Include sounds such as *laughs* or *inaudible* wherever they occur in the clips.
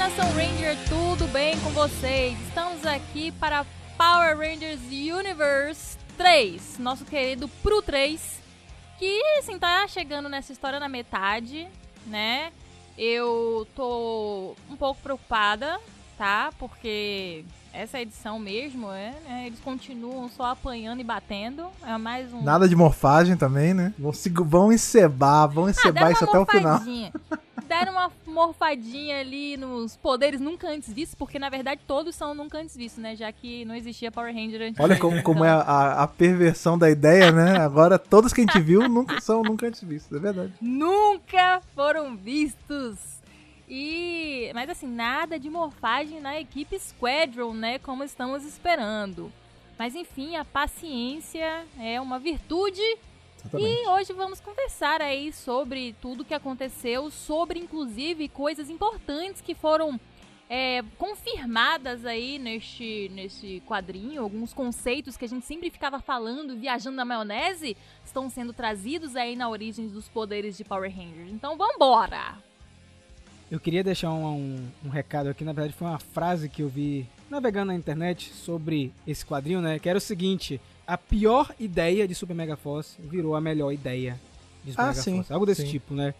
Nação Ranger, tudo bem com vocês? Estamos aqui para Power Rangers Universe 3, nosso querido Pro 3, que assim tá chegando nessa história na metade, né? Eu tô um pouco preocupada, tá? Porque essa edição mesmo, é, né? Eles continuam só apanhando e batendo. É mais um. Nada de morfagem também, né? Vão, se, vão encebar, vão Ah, encebar deram isso até o final. Deram uma morfadinha ali nos poderes nunca antes vistos, porque na verdade todos são nunca antes vistos, né? Já que não existia Power Ranger antes. Olha como, como é a, a perversão da ideia, né? Agora todos que a gente viu nunca são nunca antes vistos, é verdade. Nunca foram vistos. E, mas assim, nada de morfagem na equipe Squadron, né? Como estamos esperando. Mas enfim, a paciência é uma virtude Exatamente. E hoje vamos conversar aí sobre tudo que aconteceu, sobre inclusive coisas importantes que foram é, confirmadas aí neste, neste quadrinho. Alguns conceitos que a gente sempre ficava falando, viajando na maionese, estão sendo trazidos aí na origem dos poderes de Power Rangers. Então vambora! Eu queria deixar um, um, um recado aqui, na verdade foi uma frase que eu vi navegando na internet sobre esse quadrinho, né? Que era o seguinte: a pior ideia de Super Mega Force virou a melhor ideia de Super Ah, Mega sim, Force. Algo desse sim. tipo, né?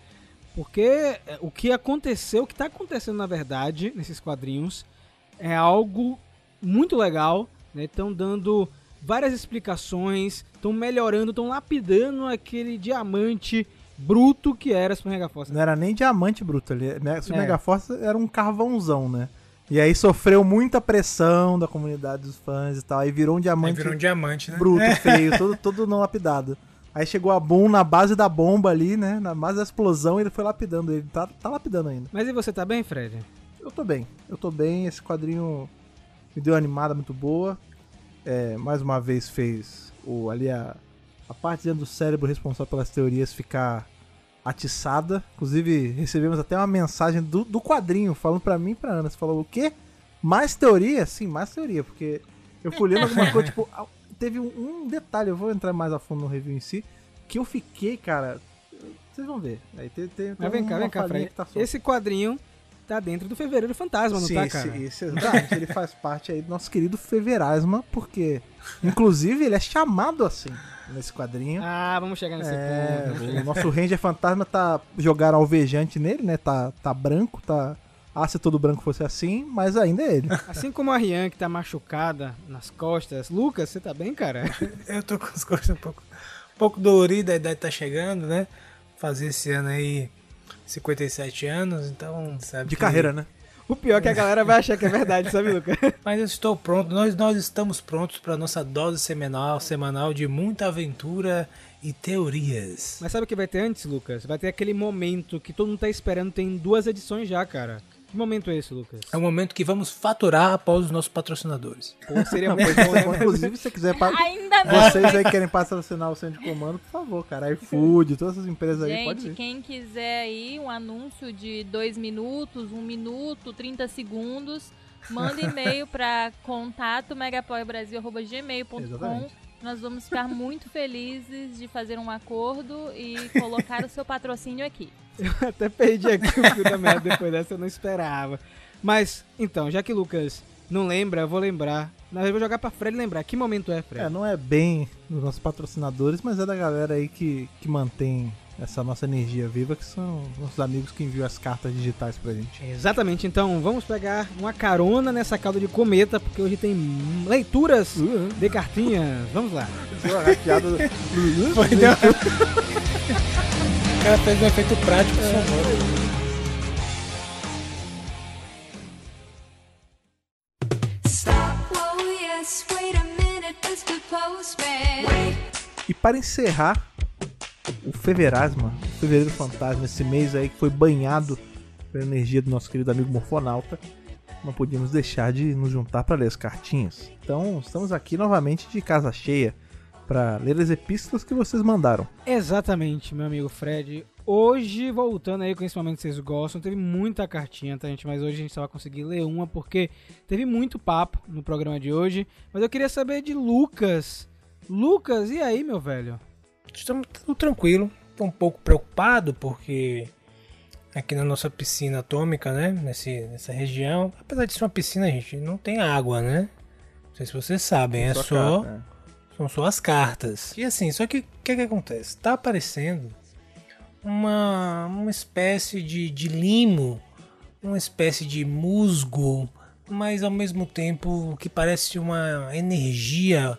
Porque é, o que aconteceu, o que tá acontecendo na verdade nesses quadrinhos é algo muito legal, né? Estão dando várias explicações, estão melhorando, estão lapidando aquele diamante bruto que era Super Mega Force. Não era nem diamante bruto ali. né? O É. Megaforce era um carvãozão, né? E aí sofreu muita pressão da comunidade dos fãs e tal. Aí virou um Aí diamante virou um diamante, né? bruto, É. feio, todo, *laughs* todo não lapidado. Aí chegou a Boom na base da bomba ali, né? Na base da explosão e ele foi lapidando. Ele tá, tá lapidando ainda. Mas e você tá bem, Fred? Eu tô bem, eu tô bem. Esse quadrinho me deu uma animada muito boa. É, mais uma vez fez o, ali a, a parte dentro do cérebro responsável pelas teorias ficar atiçada. Inclusive, recebemos até uma mensagem do, do quadrinho falando pra mim e pra Ana. Você falou o quê? Mais teoria? Sim, mais teoria, porque eu fui lendo alguma coisa, tipo, teve um, detalhe, eu vou entrar mais a fundo no review em si, que eu fiquei, cara. Vocês vão ver. Aí tem, tem, tem vem cá, vem cá, Fred. que tá. Esse quadrinho tá dentro do Fevereiro Fantasma, não Sim, tá, cara? esse- exatamente. ele faz parte aí do nosso querido Feverasma, porque, inclusive, ele é chamado assim nesse quadrinho. Ah, vamos chegar nesse É, ponto. o nosso Ranger Fantasma tá jogaram alvejante nele, né? Tá, tá branco, tá. Ah, se todo branco fosse assim, mas ainda é ele. Assim como a Rian, que tá machucada nas costas. Lucas, você tá bem, cara? *laughs* Eu tô com as costas um pouco, um pouco doloridas, a idade tá chegando, né? Fazer esse ano aí 57 anos, então, sabe? De que- carreira, né? O pior é que a galera vai achar que é verdade, sabe, Lucas? *laughs* Mas eu estou pronto, nós, nós estamos prontos para nossa dose semanal, semanal de muita aventura e teorias. Mas sabe o que vai ter antes, Lucas? Vai ter aquele momento que todo mundo tá esperando, tem duas edições já, cara. Que momento é esse, Lucas? É o momento que vamos faturar após os nossos patrocinadores. Pô, seria muito bom, né? inclusive, se você quiser. pa- Ainda não! Vocês aí que querem patrocinar o centro de comando, por favor, cara. iFood, todas essas empresas aí, pode Gente, ir. quem quiser aí um anúncio de 2 minutos, 1 um minuto, 30 segundos, manda e-mail para contato. Nós vamos ficar muito felizes de fazer um acordo e colocar o seu patrocínio aqui. *laughs* Eu até perdi aqui o fio da merda depois dessa, eu não esperava. Mas, então, já que o Lucas não lembra, eu vou lembrar. Na verdade, eu vou jogar pra Fred lembrar. Que momento é, Fred? É, não é bem dos nossos patrocinadores, mas é da galera aí que, que mantém essa nossa energia viva, que são os nossos amigos que enviam as cartas digitais pra gente. Exatamente, então vamos pegar uma carona nessa cauda de cometa, porque hoje tem leituras de cartinhas. Vamos lá. Foi, deu- *laughs* o cara fez um efeito prático sonoro. Stop, oh. E para encerrar o Feverasma, o Fevereiro Fantasma, esse mês aí que foi banhado pela energia do nosso querido amigo Morfonauta, não podíamos deixar de nos juntar para ler as cartinhas. Então, estamos aqui novamente de casa cheia para ler as epístolas que vocês mandaram. Exatamente, meu amigo Fred. Hoje, voltando aí com esse momento que vocês gostam, teve muita cartinha, tá, gente? Mas hoje a gente só vai conseguir ler uma porque teve muito papo no programa de hoje. Mas eu queria saber de Lucas. Lucas, e aí, meu velho? Estamos tudo tranquilo. Tô um pouco preocupado porque aqui na nossa piscina atômica, né? Nesse, nessa região. Apesar de ser uma piscina, gente, não tem água, né? Não sei se vocês sabem, é Só né? São só as cartas. E assim, só que o que, que acontece? Tá aparecendo uma, uma espécie de, de limo, uma espécie de musgo, mas ao mesmo tempo que parece uma energia,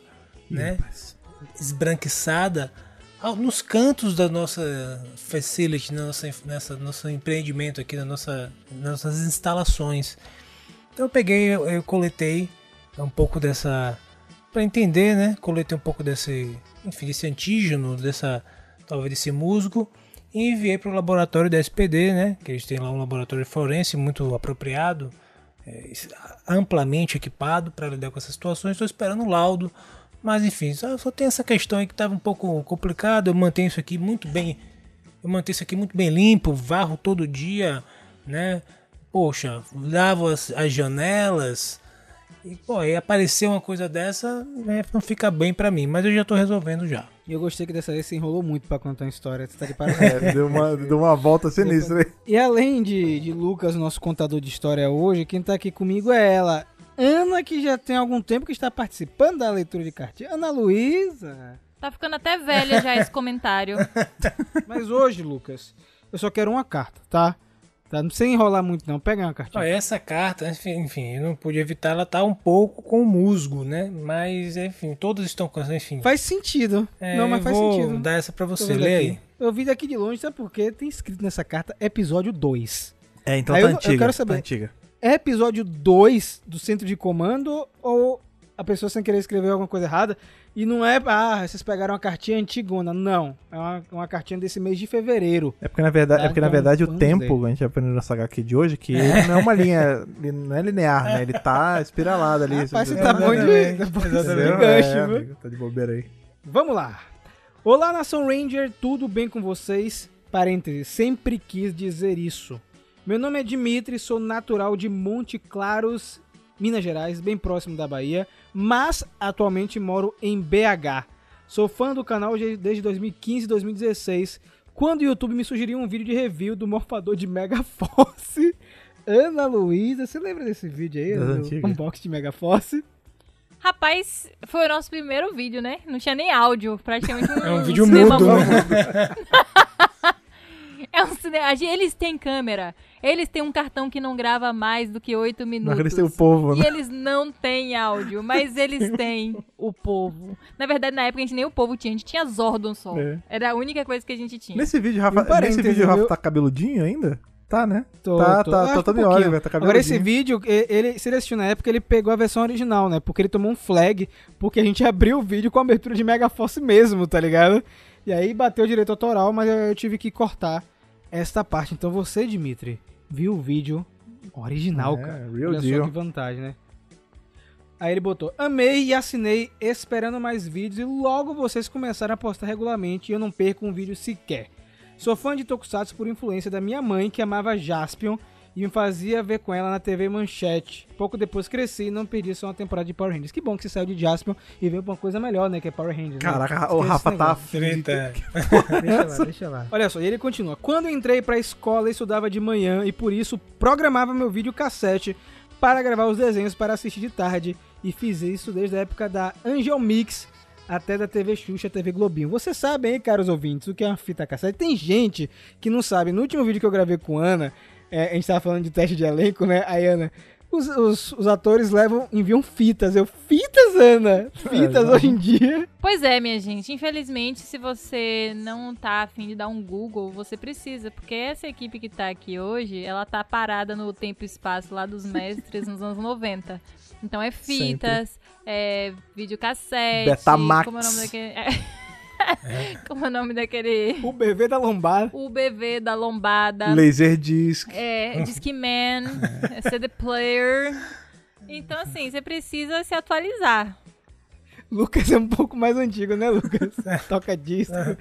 né? Esbranquiçada nos cantos da nossa facility, na nossa, nessa nosso empreendimento aqui, na nossa, nas nossas instalações. Então eu peguei, eu, eu coletei um pouco dessa para entender, né? Coletei um pouco desse, enfim, desse antígeno, dessa talvez desse musgo e enviei para o laboratório da SPD, né? Que eles têm lá um laboratório forense muito apropriado, é, amplamente equipado para lidar com essas situações. Estou esperando o laudo, mas enfim, só, só tem essa questão aí que estava um pouco complicado. Eu mantenho isso aqui muito bem, eu mantenho isso aqui muito bem limpo, varro todo dia, né? Poxa, lavo as, as janelas. E, pô, aí aparecer uma coisa dessa, né, não fica bem pra mim, mas eu já tô resolvendo já. E eu gostei que dessa vez você enrolou muito pra contar uma história. Você tá de *laughs* parabéns. É, deu uma, deu uma volta sinistra aí. E além de, de Lucas, nosso contador de história hoje, quem tá aqui comigo é ela, Ana, que já tem algum tempo que está participando da leitura de cartinha. Ana Luísa. Tá ficando até velha já esse comentário. *laughs* Mas hoje, Lucas, eu só quero uma carta, tá? Tá? Não precisa enrolar muito, não. Pega uma cartinha. essa carta, enfim, enfim, eu não pude evitar, ela tá um pouco com musgo, né? Mas, enfim, todas estão com, enfim. Faz sentido. É, não, mas faz vou sentido. dar essa pra você, lê aí. Eu vi daqui de longe, sabe por quê? Tem escrito nessa carta episódio 2. É, então Aí tá eu- eu antiga. quero saber. Tá antiga. É episódio 2 do centro de comando ou a pessoa sem querer escrever alguma coisa errada? E não é, ah, vocês pegaram uma cartinha antigona. Não. É uma, uma cartinha desse mês de fevereiro. É porque na verdade, Tá, é porque, na então, verdade o vamos tempo, a gente aprendeu nessa HQ de hoje, que ele não é uma linha, ele não é linear, né? Ele tá *laughs* espiralado ali. Rapaz, você tá bom de, tá bom de gancho, é, viu? tá de bobeira aí. Vamos lá. Olá, Nação Ranger, tudo bem com vocês? Parênteses, sempre quis dizer isso. Meu nome é Dimitri, sou natural de Monte Claros, Minas Gerais, bem próximo da Bahia, mas atualmente moro em BH. Sou fã do canal de- desde 2015 e 2016, quando o YouTube me sugeriu um vídeo de review do morfador de Megaforce. *laughs* Ana Luísa, você lembra desse vídeo aí? Das do unboxing de Megaforce? Rapaz, foi o nosso primeiro vídeo, né? Não tinha nem áudio, praticamente um, *laughs* É um vídeo mudo, mudo. né? *laughs* É um cinema. Eles têm câmera. Eles têm um cartão que não grava mais do que 8 minutos. Não acreditei o povo, E né? eles não têm áudio, mas eles *laughs* têm o povo. Na verdade, na época a gente nem o povo tinha, a gente tinha Zordon só. É. Era a única coisa que a gente tinha. Nesse vídeo, Rafa, nesse vídeo, o Rafa tá cabeludinho ainda? Tá, né? Tô, tá, tô. tá, Acho tá um tá cabeludinho. Agora esse vídeo, e- ele, se ele assistiu na época, ele pegou a versão original, né? Porque ele tomou um flag, porque a gente *laughs* abriu o vídeo com a abertura de Mega Force mesmo, tá ligado? E aí bateu o direito autoral, mas eu, eu tive que cortar esta parte. Então você, Dimitri, viu o vídeo original, É, cara. real Olha só deal. que vantagem, né? Aí ele botou, amei e assinei esperando mais vídeos e logo vocês começaram a postar regularmente e eu não perco um vídeo sequer. Sou fã de Tokusatsu por influência da minha mãe, que amava Jaspion e me fazia ver com ela na TV Manchete. Pouco depois cresci e não perdi só uma temporada de Power Rangers. Que bom que você saiu de Jaspion e veio pra uma coisa melhor, né? Que é Power Rangers. né? Caraca, Esquece o Rafa tá negócio. Treta. *laughs* Deixa lá, deixa lá. Olha só, e ele continua. Quando entrei pra escola, estudava de manhã e por isso programava meu vídeo cassete para gravar os desenhos para assistir de tarde. E fiz isso desde a época da Angel Mix até da TV Xuxa, TV Globinho. Você sabe aí, caros ouvintes, o que é uma fita cassete? Tem gente que não sabe. No último vídeo que eu gravei com Ana, é, a gente tava falando de teste de elenco, né? Aí, Ana, os, os, os atores levam, enviam fitas. Eu, fitas, Ana? Fitas não. hoje em dia? Pois é, minha gente. Infelizmente, se você não tá afim de dar um Google, você precisa. Porque essa equipe que tá aqui hoje, ela tá parada no tempo e espaço lá dos mestres nos anos 90. Então é fitas, é videocassete. Betamax. Como é o nome daquele. *laughs* *laughs* como é o nome daquele. O BV da lombada. O BV da lombada. Laserdisc. É, Discman, *laughs* é CD Player. Então, assim, você precisa se atualizar. Lucas é um pouco mais antigo, né, Lucas? *laughs* Toca disco. né,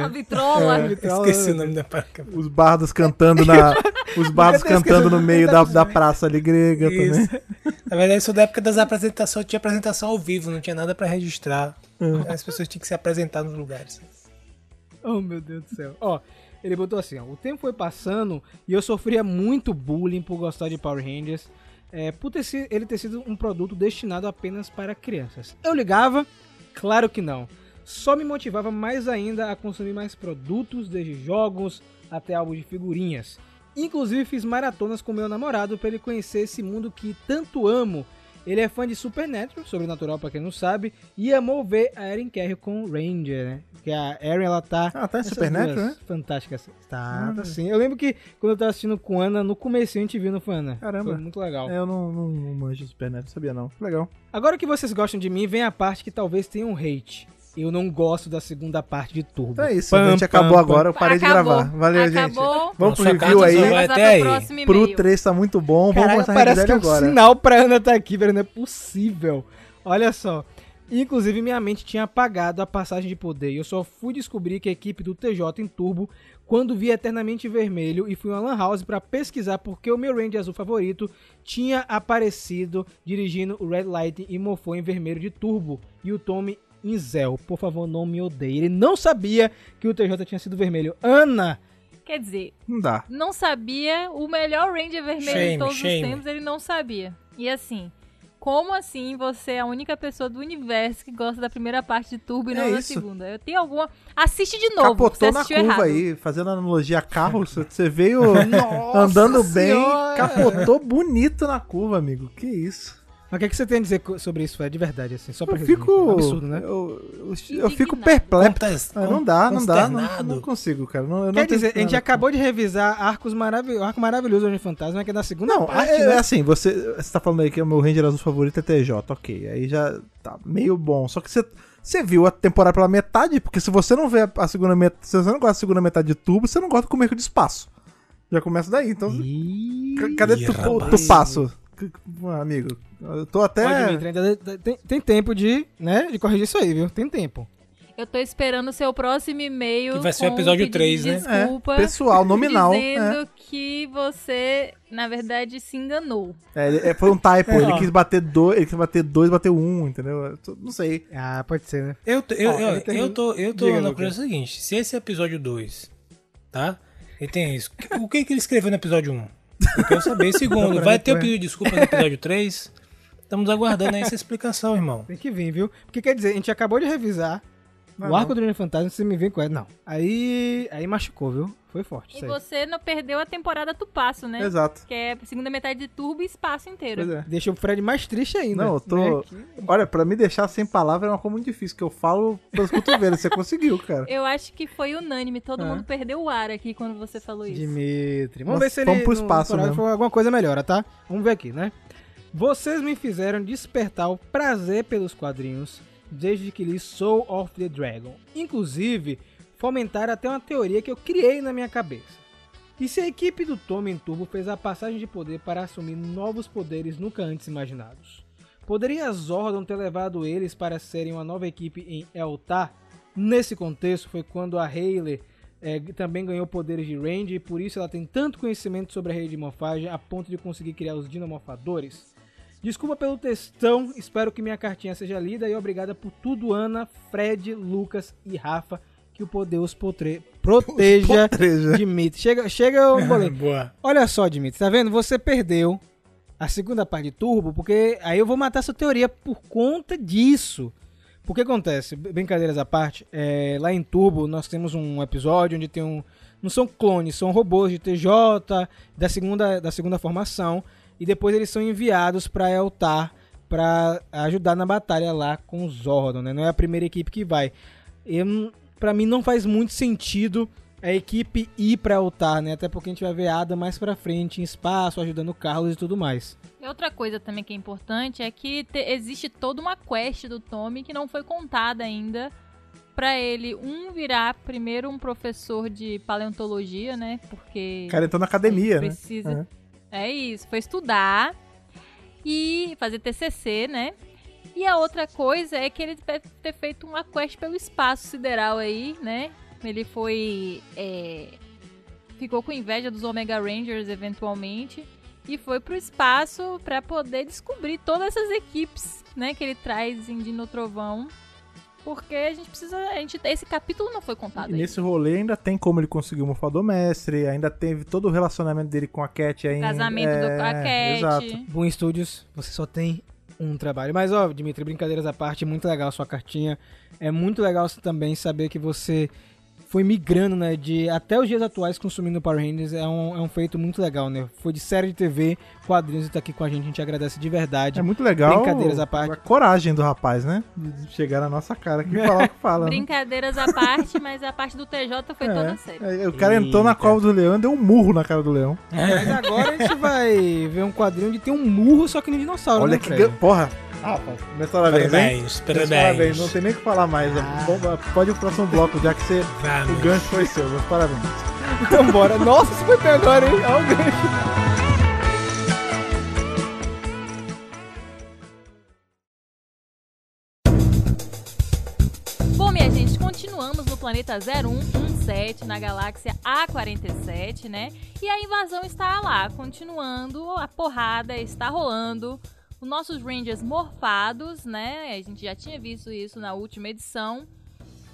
A Lucas? vitrola. É. Esqueci o nome da placa. Os bardos cantando na. *laughs* Os bardos cantando no meio da, da praça ali grega também. Isso. *laughs* Na verdade, sou da época das apresentações, tinha apresentação ao vivo, não tinha nada pra registrar. As pessoas tinham que se apresentar nos lugares. Oh, meu Deus do céu. Ó, Ele botou assim, ó, o tempo foi passando e eu sofria muito bullying por gostar de Power Rangers, é, por ter ele ter sido um produto destinado apenas para crianças. Eu ligava? Claro que não. Só me motivava mais ainda a consumir mais produtos, desde jogos até álbuns de figurinhas. Inclusive fiz maratonas com meu namorado para ele conhecer esse mundo que tanto amo. Ele é fã de Supernatural, sobrenatural pra quem não sabe, e amou ver a Erin Carroll com Ranger, né? Porque a Erin, ela tá... Ah, tá em Supernatural, né? Fantásticas. Tá, Ah. tá sim. Eu lembro que quando eu tava assistindo com Ana, no começo a gente viu no foi Ana. Caramba. Foi muito legal. É, eu não, não, não manjo Supernatural, sabia não. Legal. Agora que vocês gostam de mim, vem a parte que talvez tenha um hate. Eu não gosto da segunda parte de Turbo. Então é isso, Pam, a gente pam, acabou pam. agora, eu parei de Acabou. gravar. Valeu, gente. Acabou. Vamos pro Nossa review carta aí. Vamos vai até aí. pro próximo Pro e-mail. 3 tá muito bom, vamos Caraca, mostrar parece que é um agora. sinal pra Ana tá aqui, velho. Não é possível. Olha só. Inclusive, minha mente tinha apagado a passagem de poder. E eu só fui descobrir que a equipe do TJ em Turbo quando vi Eternamente Vermelho e fui a Lan House pra pesquisar porque o meu Ranger azul favorito tinha aparecido dirigindo o Red Light e mofou em vermelho de Turbo. E o Tommy em Zell. Por favor, não me odeie. Ele não sabia que o TJ tinha sido vermelho. Ana! Quer dizer, Não dá. não sabia o melhor Ranger vermelho Shame, de todos shame. os tempos, ele não sabia. E assim, como assim você é a única pessoa do universo que gosta da primeira parte de Turbo e É não da isso. segunda? Eu tenho alguma. Assiste de novo. Capotou você na curva errado. aí, fazendo analogia a carro, você- veio *laughs* andando bem, Senhora! capotou bonito na curva, amigo. Que isso. Mas o que, é que você tem a dizer sobre isso, Fred? De verdade, assim, só pra Eu fico... fico. Absurdo, né? Eu, eu, eu fico perplexo. Ah, não dá, não dá. Não, não consigo, cara. Não, Quer dizer, a gente acabou de revisar arcos maravilhosos, arco maravilhoso de Fantasma, que é da segunda Não, parte, é, é né? assim, você, você tá falando aí que o meu Ranger azul favorito é TJ, ok. Aí já tá meio bom. Só que você, você viu a temporada pela metade, porque se você não vê a, segunda metade. Se você não gosta da segunda metade de tubo, você não gosta do começo de espaço. Já começa daí, então. Ih, Cadê tu, tu passo? Amigo, eu tô até. Pode, ainda tem, tem tempo de, né, de corrigir isso aí, viu? Tem tempo. Eu tô esperando o seu próximo e-mail. Que vai ser o episódio pedido 3, de né? Desculpa. É, pessoal, nominal. Dizendo que você, na verdade, se enganou. É, ele- é, foi um typo, É, ele ó. quis bater dois, ele quis bater dois, bateu um, entendeu? Não sei. Ah, pode ser, né? Eu, tô- eu, Ó, eu, ele tem- eu tô, eu tô Diga, na coisa seguinte: se esse é episódio 2, tá? E tem isso. O que, que ele escreveu no episódio 1? Um? Eu quero saber. *laughs* Segundo, vai ter o pedido de desculpa no episódio 3? Estamos aguardando aí essa explicação, irmão. Tem que vir, viu? Porque quer dizer, a gente acabou de revisar Não, o não. arco do Universo Fantasma, você me vem com ela. Não. Aí, aí machucou, viu? Foi forte E você não perdeu a temporada do passo, né? Exato. Que é segunda metade de Turbo e espaço inteiro. Pois é. Deixa o Fred mais triste ainda. Não, eu tô. né? Que- Olha, pra me deixar sem palavra é uma coisa muito difícil, que eu falo pelos cotovelos. Você conseguiu, cara. Eu acho que foi unânime, todo É. mundo perdeu o ar aqui quando você falou isso. Dimitri. Vamos Nós ver se ele vamos pro espaço for alguma coisa melhora, tá? Vamos ver aqui, né? Vocês me fizeram despertar o prazer pelos quadrinhos desde que li Soul of the Dragon. Inclusive, fomentaram até uma teoria que eu criei na minha cabeça. E se a equipe do Tommy em Turbo fez a passagem de poder para assumir novos poderes nunca antes imaginados? Poderia Zordon ter levado eles para serem uma nova equipe em Eltar? Nesse contexto foi quando a Hayley é, também ganhou poderes de Range e por isso ela tem tanto conhecimento sobre a rede de morfagem a ponto de conseguir criar os dinomorfadores. Desculpa pelo textão, espero que minha cartinha seja lida e obrigada por tudo, Ana, Fred, Lucas e Rafa. Que o poder os potre- proteja, *laughs* Potreja. Dimitri. Chega, chega o *laughs* boleto. Boa. Olha só, Dimitri, tá vendo? Você perdeu a segunda parte de Turbo, porque aí eu vou matar sua teoria por conta disso. Porque acontece, brincadeiras à parte, é, lá em Turbo nós temos um episódio onde tem um. Não são clones, são robôs de TJ, da segunda, da segunda formação, e depois eles são enviados pra Eltar pra ajudar na batalha lá com o Zordon, né? Não é a primeira equipe que vai. Pra mim não faz muito sentido a equipe ir pra Eltar, né? Até porque a gente vai ver a Ada mais pra frente, em espaço, ajudando o Carlos e tudo mais. E outra coisa também que é importante é que te- existe toda uma quest do Tommy que não foi contada ainda pra ele um virar primeiro um professor de paleontologia, né? Porque O cara entrou na academia, né? precisa É isso, foi estudar e fazer TCC, né? E a outra coisa é que ele deve ter feito uma quest pelo espaço sideral aí, né? Ele foi. é, ficou com inveja dos Omega Rangers eventualmente e foi pro espaço pra poder descobrir todas essas equipes, né? Que ele traz em Dino Trovão Porque a gente precisa. A gente, esse capítulo não foi contado E ainda. nesse rolê ainda tem como ele conseguir o Morfador Mestre, ainda teve todo o relacionamento dele com a Cat aí. Casamento do, com a Cat. É, Exato. Boom Studios, você só tem um trabalho. Mas, ó, Dimitri, brincadeiras à parte, muito legal a sua cartinha. É muito legal também saber que você foi migrando, né, de até os dias atuais consumindo Power Rangers. É um, é um feito muito legal, né? Foi de série de TV, quadrinhos e tá aqui com a gente. A gente agradece de verdade. É muito legal. Brincadeiras à parte. A coragem do rapaz, né? De chegar na nossa cara aqui e falar o que fala. né? Brincadeiras à parte, mas a parte do TJ foi toda séria. É, o cara entrou na cova do leão e deu um murro na cara do leão. Mas agora a gente vai ver um quadrinho onde tem um murro, só que no dinossauro, Olha né, que. Porra! Rafa, meus parabéns? Parabéns, parabéns. parabéns. Não tem nem o que falar mais. Bom, Pode ir pro próximo bloco, já que você, o gancho foi seu. Meus parabéns. *laughs* Então bora. Nossa, isso foi bem agora, hein? Olha o gancho. Bom, minha gente, continuamos no planeta 0117, na galáxia A47, né? E a invasão está lá, continuando, a porrada está rolando. Os nossos Rangers morfados, né? A gente já tinha visto isso na última edição.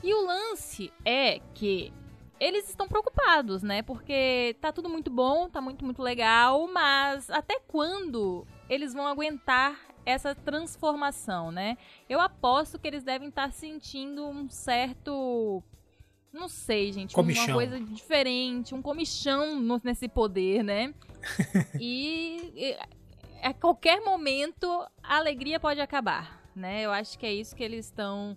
E o lance é que eles estão preocupados, né? Porque tá tudo muito bom, tá muito, muito legal, mas até quando eles vão aguentar essa transformação, né? Eu aposto que eles devem estar sentindo um certo. Não sei, gente. Comichão. Uma coisa diferente, um comichão nesse poder, né? *laughs* e a qualquer momento a alegria pode acabar, né? Eu acho que é isso que eles estão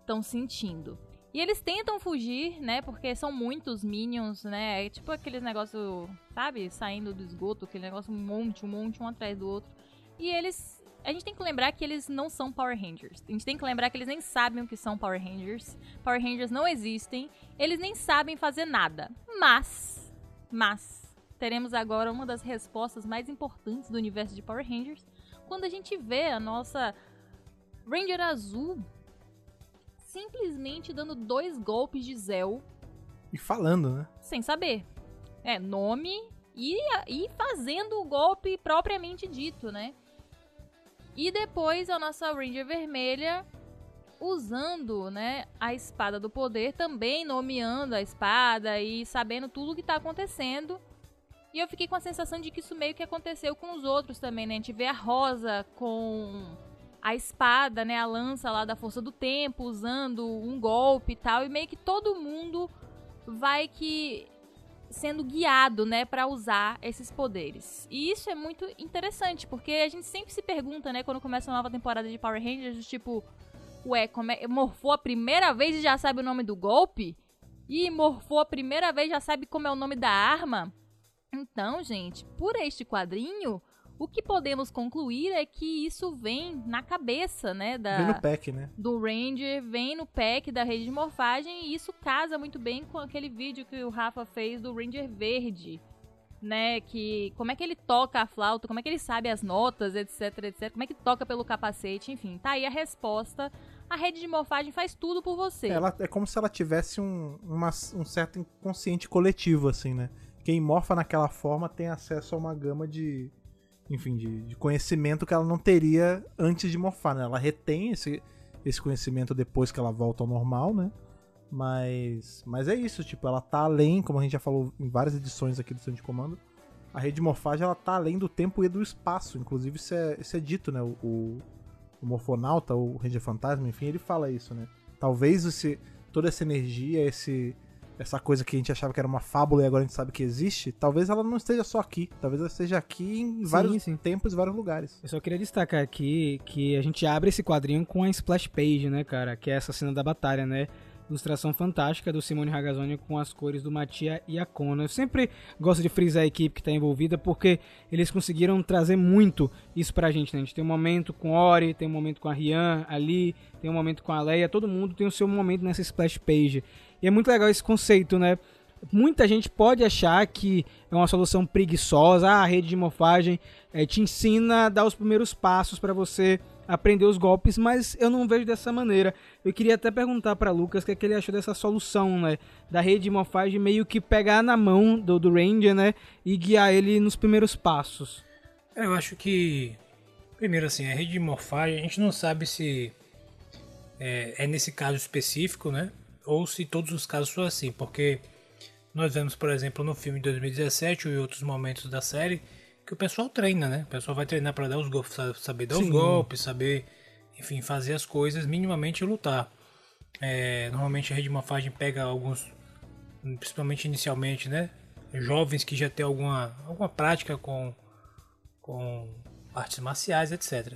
estão sentindo. E eles tentam fugir, né? Porque são muitos minions, né? É tipo aqueles negócio, sabe? Saindo do esgoto, aquele negócio um monte, um monte, um atrás do outro. E eles. A gente tem que lembrar que eles não são Power Rangers. A gente tem que lembrar que eles nem sabem o que são Power Rangers. Power Rangers não existem. Eles nem sabem fazer nada. Mas. Mas. Teremos agora uma das respostas mais importantes do universo de Power Rangers. Quando a gente vê a nossa Ranger Azul simplesmente dando dois golpes de Zell E falando, né? sem saber. É, nome e, e fazendo o golpe propriamente dito, né? E depois a nossa Ranger Vermelha usando, né, a espada do poder, também nomeando a espada e sabendo tudo o que tá acontecendo. E eu fiquei com a sensação de que isso meio que aconteceu com os outros também, né? A gente vê a Rosa com a espada, né, a lança lá da força do tempo, usando um golpe e tal, e meio que todo mundo vai que sendo guiado, né, para usar esses poderes. E isso é muito interessante, porque a gente sempre se pergunta, né, quando começa uma nova temporada de Power Rangers, tipo, ué, como é, morfou a primeira vez e já sabe o nome do golpe? E morfou a primeira vez e já sabe como é o nome da arma? Então, gente, por este quadrinho, o que podemos concluir é que isso vem na cabeça, né, da Vem no pack, né? do Ranger vem no pack da rede de morfagem e isso casa muito bem com aquele vídeo que o Rafa fez do Ranger Verde, né? Que como é que ele toca a flauta, como é que ele sabe as notas, etc, etc. Como é que toca pelo capacete, enfim. Tá aí a resposta. A rede de morfagem faz tudo por você. Ela, é como se ela tivesse um, uma- um certo inconsciente coletivo, assim, né? Quem morfa naquela forma tem acesso a uma gama de. Enfim, de, de conhecimento que ela não teria antes de morfar, né? Ela retém esse, esse conhecimento depois que ela volta ao normal, né? Mas. Mas é isso, tipo, ela tá além, como a gente já falou em várias edições aqui do Centro de Comando. A rede de morfagem ela tá além do tempo e do espaço. Inclusive, isso é, isso é dito, né? O, o, o Morfonauta, o Ranger Fantasma, enfim, ele fala isso, né? Talvez esse, toda essa energia, esse, essa coisa que a gente achava que era uma fábula e agora a gente sabe que existe, talvez ela não esteja só aqui. Talvez ela esteja aqui em vários sim. tempos e vários lugares. Eu só queria destacar aqui que a gente abre esse quadrinho com a splash page, né, cara? Que é essa cena da batalha, né? Ilustração fantástica do Simone Ragazzoni com as cores do Matia e a Kona. Eu sempre gosto de frisar a equipe que está envolvida porque eles conseguiram trazer muito isso pra gente, né? A gente tem um momento com Ori, tem um momento com a Rian ali, tem um momento com a Leia, todo mundo tem o seu momento nessa splash page. E é muito legal esse conceito, né? Muita gente pode achar que é uma solução preguiçosa, ah, a rede de morfagem eh, te ensina a dar os primeiros passos para você aprender os golpes, mas eu não vejo dessa maneira. Eu queria até perguntar para Lucas o que, é que ele achou dessa solução, né? Da rede de morfagem meio que pegar na mão do, do Ranger, né? E guiar ele nos primeiros passos. Eu acho que. Primeiro, assim, a rede de morfagem, a gente não sabe se. é, é nesse caso específico, né? Ou se todos os casos são assim, porque nós vemos, por exemplo, no filme de 2017 ou em outros momentos da série, que o pessoal treina, né? O pessoal vai treinar para dar os golpes, sa- saber dar os Sim. golpes, saber, enfim, fazer as coisas minimamente e lutar. É, normalmente a rede de morfagem pega alguns, principalmente inicialmente, né? Jovens que já têm alguma, alguma prática com, com artes marciais, etc.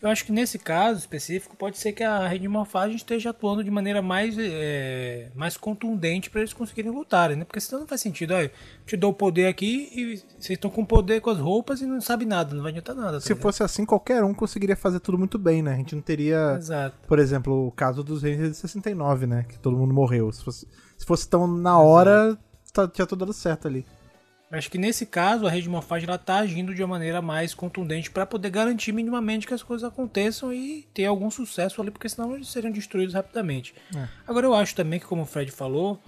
Eu acho que nesse caso específico pode ser que a rede de morfagem esteja atuando de maneira mais, é, mais contundente para eles conseguirem lutarem, né? Porque senão não faz sentido. Olha, eu te dou o poder aqui e vocês estão com poder com as roupas e não sabe nada, não vai adiantar nada. tá Se fosse assim, qualquer um conseguiria fazer tudo muito bem, né? A gente não teria, Exato. por exemplo, o caso dos Rangers de 69, né? Que todo mundo morreu. Se fosse, se fosse tão na hora, tá, tinha tudo dado certo ali. Acho que nesse caso a rede de morfagem ela tá agindo de uma maneira mais contundente para poder garantir minimamente que as coisas aconteçam e ter algum sucesso ali, porque senão eles seriam destruídos rapidamente. É. Agora eu acho também que, como o Fred falou,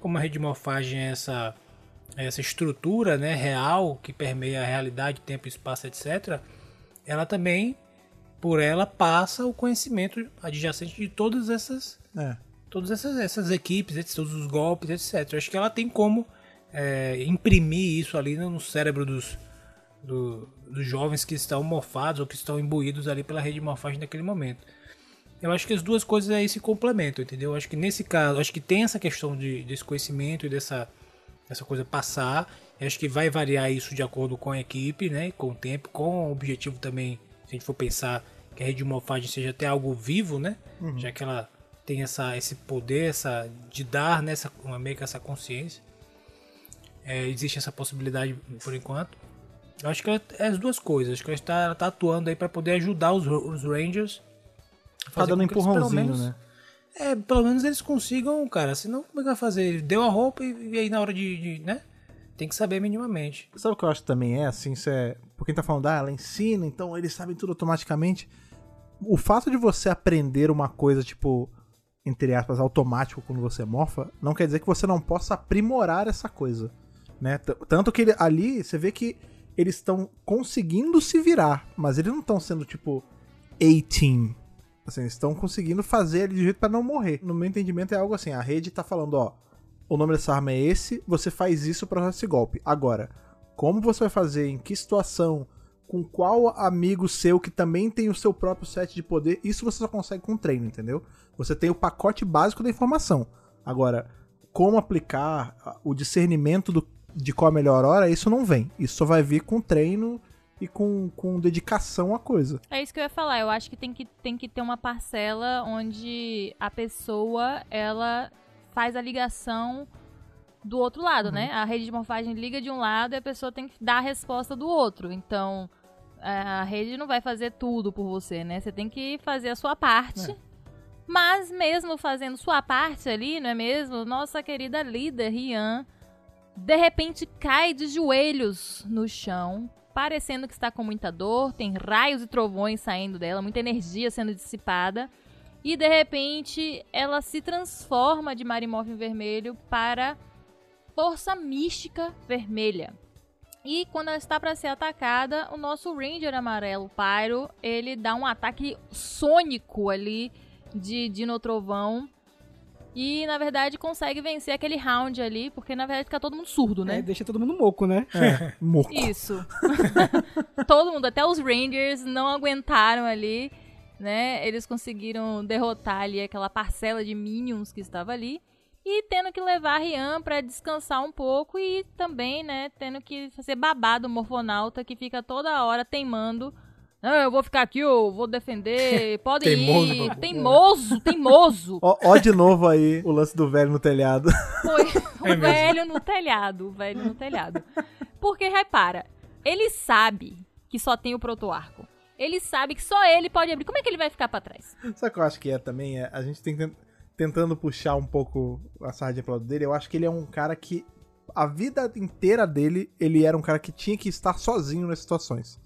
como a rede de morfagem é essa, é essa estrutura né, real que permeia a realidade, tempo, espaço, etc., ela também, por ela, passa o conhecimento adjacente de todas essas É. todas essas, essas equipes, todos os golpes, etc. Acho que ela tem como é, imprimir isso ali no cérebro dos, do- dos jovens que estão morfados ou que estão imbuídos ali pela rede de morfagem naquele momento. Eu acho que as duas coisas aí se complementam, entendeu? Eu acho que nesse caso, acho que tem essa questão de, desse conhecimento e dessa essa coisa passar. Eu acho que vai variar isso de acordo com a equipe, né? Com o tempo, com o objetivo também, se a gente for pensar que a rede de morfagem seja até algo vivo, né? Já que ela tem essa, esse poder essa, de dar nessa, uma, meio que essa consciência. É, existe essa possibilidade por enquanto. Eu acho que ela- é as duas coisas. Acho que ela está, ela está atuando aí para poder ajudar os, os Rangers. Tá fazer dando com que eles, pelo empurrãozinho, menos- né? É, pelo menos eles consigam, cara. Senão, como é que vai fazer? Ele Deu a roupa e, e aí na hora de, de, né? Tem que saber minimamente. Sabe o que eu acho que também é, assim, isso é... Por quem tá falando, ah, ela ensina, então eles sabem tudo automaticamente. O fato de você aprender uma coisa, tipo, entre aspas, automático quando você morfa, não quer dizer que você não possa aprimorar essa coisa, né? Tanto que ele- ali, você vê que eles estão conseguindo se virar, mas eles não estão sendo, tipo, A-Team. Assim, eles estão conseguindo fazer ali de jeito pra não morrer. No meu entendimento é algo assim, a rede tá falando, ó, o nome dessa arma é esse, você faz isso usar esse golpe. Agora, como você vai fazer, em que situação, com qual amigo seu que também tem o seu próprio set de poder, isso você só consegue com treino, entendeu? Você tem o pacote básico da informação. Agora, como aplicar o discernimento do- de qual a melhor hora, isso não vem. Isso só vai vir com treino e com, com dedicação à coisa. É isso que eu ia falar. Eu acho que tem que, tem que ter uma parcela onde a pessoa, ela faz a ligação do outro lado, né? A rede de morfagem liga de um lado e a pessoa tem que dar a resposta do outro. Então, a rede não vai fazer tudo por você, né? Você tem que fazer a sua parte. Mas mesmo fazendo sua parte ali, não é mesmo? Nossa querida líder, Rian, de repente cai de joelhos no chão, parecendo que está com muita dor, tem raios e trovões saindo dela, muita energia sendo dissipada. E de repente ela se transforma de Marimorph vermelho para Força Mística Vermelha. E quando ela está para ser atacada, o nosso Ranger amarelo, Pyro, ele dá um ataque sônico ali de Dino Trovão. E, na verdade, consegue vencer aquele round ali, porque, na verdade, fica todo mundo surdo, É, né? deixa todo mundo moco, né? É, *laughs* moco. Isso. *laughs* Todo mundo, até os Rangers não aguentaram ali, né? Eles conseguiram derrotar ali aquela parcela de minions que estava ali. E tendo que levar a Rian pra descansar um pouco e também, né, tendo que fazer babado o morfonauta que fica toda hora teimando. Não, eu vou ficar aqui, eu vou defender, *laughs* pode Teimoso, ir. babu. Teimoso, teimoso. *laughs* Ó, ó de novo aí o lance do velho no telhado. *laughs* Foi o É velho no telhado, o velho no telhado. Porque, repara, ele sabe que só tem o proto-arco. Ele sabe que só ele pode abrir. Como é que ele vai ficar pra trás? Sabe o que eu acho que é também? É, a gente tem que tent- tentando puxar um pouco a sardinha pro lado dele. Eu acho que ele é um cara que a vida inteira dele, ele era um cara que tinha que estar sozinho nas situações.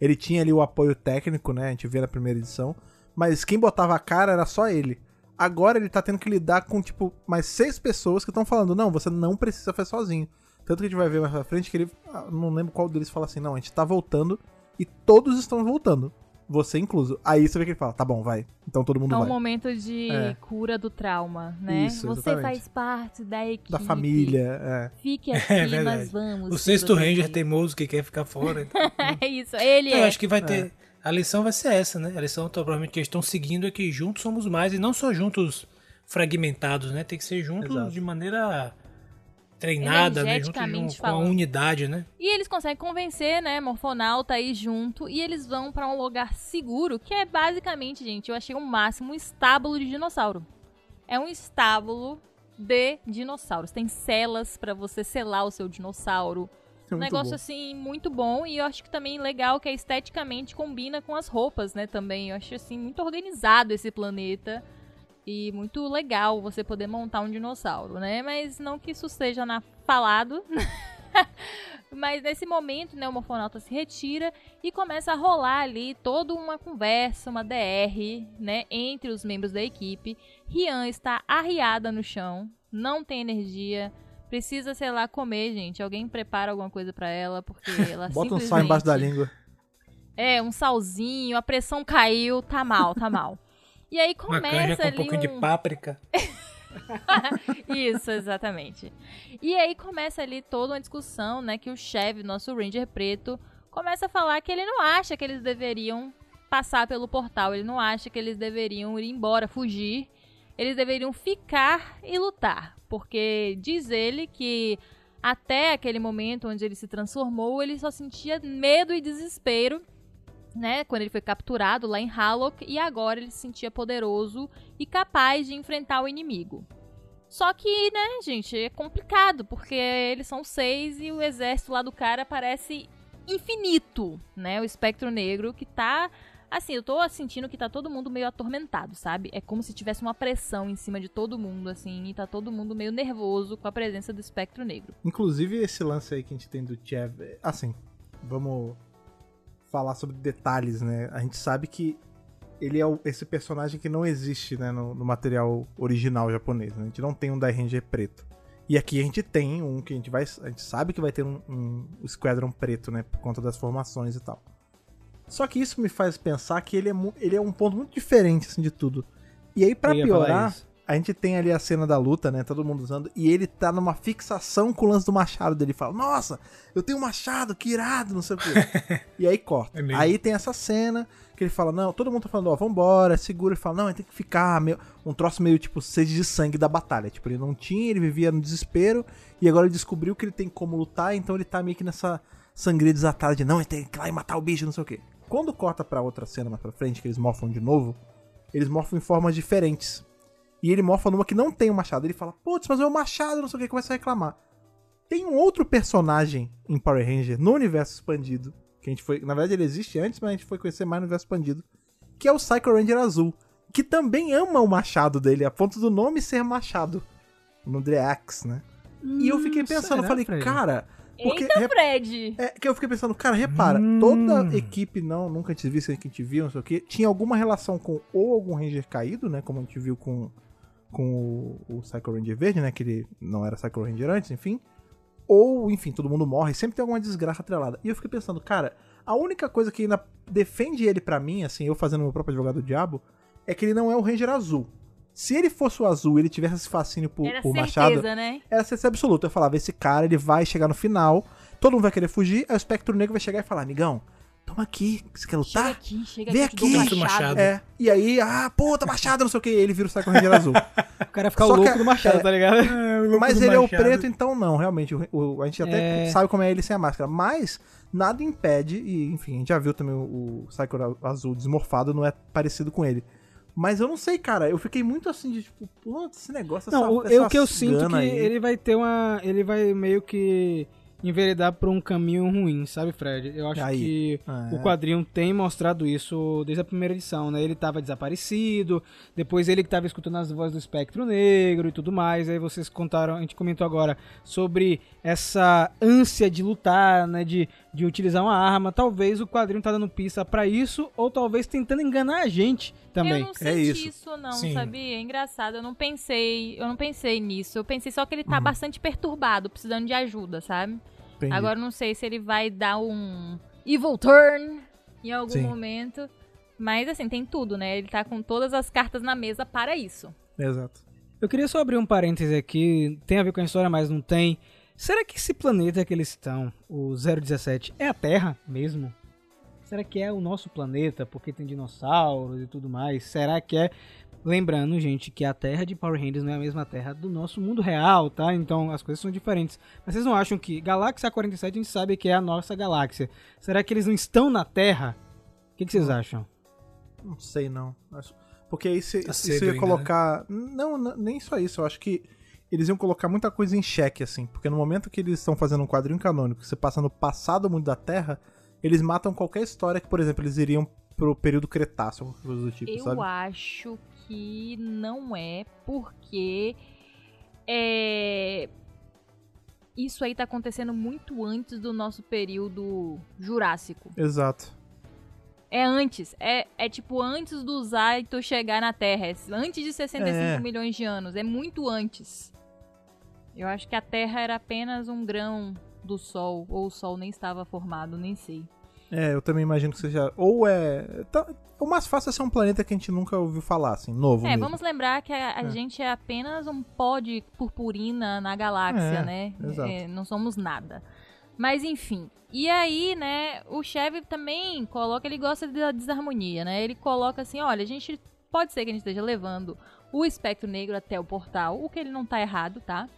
Ele tinha ali o apoio técnico, né? A gente vê na primeira edição. Mas quem botava a cara era só ele. Agora ele tá tendo que lidar com, tipo, mais seis pessoas que estão falando: não, você não precisa fazer sozinho. Tanto que a gente vai ver mais pra frente que ele. ah, Não lembro qual deles fala assim: não, a gente tá voltando e todos estão voltando. Você incluso. Aí você vê que ele fala, tá bom, vai. Então todo mundo É um vai. momento de É. cura do trauma, né? Isso, você exatamente. faz parte da equipe. Da família, é. Fique *laughs* aqui, É nós vamos. O sexto. Ranger teimoso que quer ficar fora. então. *laughs* É isso, ele Eu é. acho que vai ter. A lição vai ser essa, né? A lição então, provavelmente que eles estão seguindo é que juntos somos mais e não só juntos fragmentados, né? Tem que ser juntos Exato. de maneira treinada, né? Junto com a unidade, né? E eles conseguem convencer, né, Morfonauta aí junto, e eles vão pra um lugar seguro, que é basicamente, gente, eu achei o máximo um estábulo de dinossauro. É um estábulo de dinossauros. Tem celas pra você selar o seu dinossauro. É Um negócio bom. assim muito bom e eu acho que também legal que é esteticamente combina com as roupas, né, também. Eu acho assim muito organizado esse planeta e muito legal você poder montar um dinossauro, né? Mas não que isso seja na falado. *laughs* Mas nesse momento, né, o Morfonauta se retira e começa a rolar ali toda uma conversa, uma DR, né, entre os membros da equipe. Rian está arriada no chão, não tem energia, precisa, sei lá, comer, gente. Alguém prepara alguma coisa pra ela, porque *laughs* ela Bota um simplesmente... sal embaixo da língua. É, um salzinho, a pressão caiu, tá mal, tá mal. E aí Uma canja começa com um ali pouquinho de um... páprica. *laughs* Isso, exatamente. E aí começa ali toda uma discussão, né, que o chefe, nosso Ranger preto, começa a falar que ele não acha que eles deveriam passar pelo portal, ele não acha que eles deveriam ir embora, fugir. Eles deveriam ficar e lutar, porque diz ele que até aquele momento onde ele se transformou, ele só sentia medo e desespero, né, quando ele foi capturado lá em Hallock, e agora ele se sentia poderoso e capaz de enfrentar o inimigo. Só que, né, gente, é complicado, porque eles são seis e o exército lá do cara parece infinito, né? O espectro negro que tá. Assim, eu tô sentindo que tá todo mundo meio atormentado, sabe? É como se tivesse uma pressão em cima de todo mundo, assim, e tá todo mundo meio nervoso com a presença do espectro negro. Inclusive, esse lance aí que a gente tem do Chev. é- Assim, vamos falar sobre detalhes, né? A gente sabe que ele é o- esse personagem que não existe né, no, no material original japonês. né? A gente não tem um Ranger preto. E aqui a gente tem um que a gente vai. A gente sabe que vai ter um, um Squadron preto, né? Por conta das formações e tal. Só que isso me faz pensar que ele é, ele é um ponto muito diferente, assim, de tudo. E aí, falar piorar. A gente tem ali a cena da luta, né? Todo mundo usando. E ele tá numa fixação com o lance do machado dele. Ele fala, nossa, eu tenho um machado, que irado, não sei o quê. *laughs* e aí corta. É aí tem essa cena que ele fala, não, todo mundo tá falando, ó, vambora, segura. Ele fala, não, ele tem que ficar. Meio... Um troço meio tipo sede de sangue da batalha. Tipo, ele não tinha, ele vivia no desespero. E agora ele descobriu que ele tem como lutar, então ele tá meio que nessa sangria desatada de, não, ele tem que ir lá e matar o bicho, não sei o quê. Quando corta pra outra cena mais pra frente, que eles morfam de novo, eles morfam em formas diferentes. E ele morfa numa que não tem o machado. Ele fala, putz, mas é o machado, não sei o que, começa a reclamar. Tem um outro personagem em Power Ranger no universo expandido. Que a gente foi. Na verdade, ele existe antes, mas a gente foi conhecer mais no universo expandido. Que é o Psycho Ranger Azul. Que também ama o machado dele, a ponto do nome ser machado. O nome dele é Axe, né? e eu fiquei Hum, pensando, eu falei, Fred? cara. Porque, Eita, Fred! é, que eu fiquei pensando, cara, repara, Hum. toda equipe, não, nunca a gente viu, sempre que a gente viu, não sei o que, tinha alguma relação com ou algum Ranger caído, né, como a gente viu com, com o, o Psycho Ranger verde, né, que ele não era Psycho Ranger antes, enfim, ou, enfim, todo mundo morre, sempre tem alguma desgraça atrelada. E eu fiquei pensando, cara, a única coisa que ainda defende ele pra mim, assim, eu fazendo meu próprio advogado do diabo, é que ele não é o Ranger azul. Se ele fosse o azul e ele tivesse esse fascínio por, Era por certeza, Machado, né? era certeza absoluta. Eu falava, esse cara, ele vai chegar no final, todo mundo vai querer fugir, aí o espectro negro vai chegar e falar, amigão, toma aqui, você quer Chega lutar? aqui, chega Vem aqui, aqui. machado. Machado. É, e aí, ah, puta, machado, não sei o que, ele vira o Psycho Ranger azul. *laughs* O cara fica Só o louco que- do machado, é. tá ligado? *laughs* Mas do ele é o Machado. preto, então não, realmente, o- o- a gente até É. sabe como é ele sem a máscara, mas nada impede, e enfim, a gente já viu também o, o Psycho azul desmorfado, não é parecido com ele. Mas eu não sei, cara, eu fiquei muito assim de tipo, putz, esse negócio, Não, essa, o, essa eu, o que eu sinto que aí. ele vai ter uma. Ele vai meio que enveredar por um caminho ruim, sabe, Fred? Eu acho Aí. que É. o quadrinho tem mostrado isso desde a primeira edição, né? Ele tava desaparecido, depois ele que tava escutando as vozes do espectro negro e tudo mais. Aí vocês contaram, a gente comentou agora sobre essa ânsia de lutar, né? De, de utilizar uma arma. Talvez o quadrinho tá dando pista pra isso, ou talvez tentando enganar a gente também. Eu não senti É isso. isso. não, Sim. sabia? É engraçado, eu não pensei, eu não pensei nisso. Eu pensei só que ele Uhum. tá bastante perturbado, precisando de ajuda, sabe? Entendi. Agora não sei se ele vai dar um evil turn em algum Sim. momento. Mas assim, tem tudo, né? Ele tá com todas as cartas na mesa para isso. Exato. Eu queria só abrir um parêntese aqui, tem a ver com a história, mas não tem. Será que esse planeta que eles estão, o 017, é a Terra mesmo? Será que é o nosso planeta, porque tem dinossauros e tudo mais? Será que é. Lembrando, gente, que a Terra de Power Rangers não é a mesma Terra do nosso mundo real, tá? Então as coisas são diferentes. Mas vocês não acham que Galáxia 47 a gente sabe que é a nossa galáxia? Será que eles não estão na Terra? O que, que vocês acham? Não sei, não. Porque aí se, Tá isso ia ainda, colocar. Não, n- nem só isso. Eu acho que eles iam colocar muita coisa em xeque, assim. Porque no momento que eles estão fazendo um quadrinho canônico, que você passa no passado mundo da Terra, eles matam qualquer história que, por exemplo, eles iriam pro período Cretáceo, alguma coisa do tipo, Eu sabe? acho que não é, porque é, isso aí tá acontecendo muito antes do nosso período jurássico. Exato. É antes, é, é tipo antes do Zaito chegar na Terra, é antes de 65 É. milhões de anos, é muito antes. Eu acho que a Terra era apenas um grão do Sol, ou o Sol nem estava formado, nem sei. É, eu também imagino que seja. Ou é. tá- o mais fácil é ser um planeta que a gente nunca ouviu falar, assim, novo. É, mesmo. vamos lembrar que a, a É. gente é apenas um pó de purpurina na galáxia, É, né? exato. É, não somos nada. Mas enfim. E aí, né, o Chevy também coloca, ele gosta da desarmonia, né? Ele coloca assim, olha, a gente pode ser que a gente esteja levando o espectro negro até o portal, o que ele não tá errado, tá?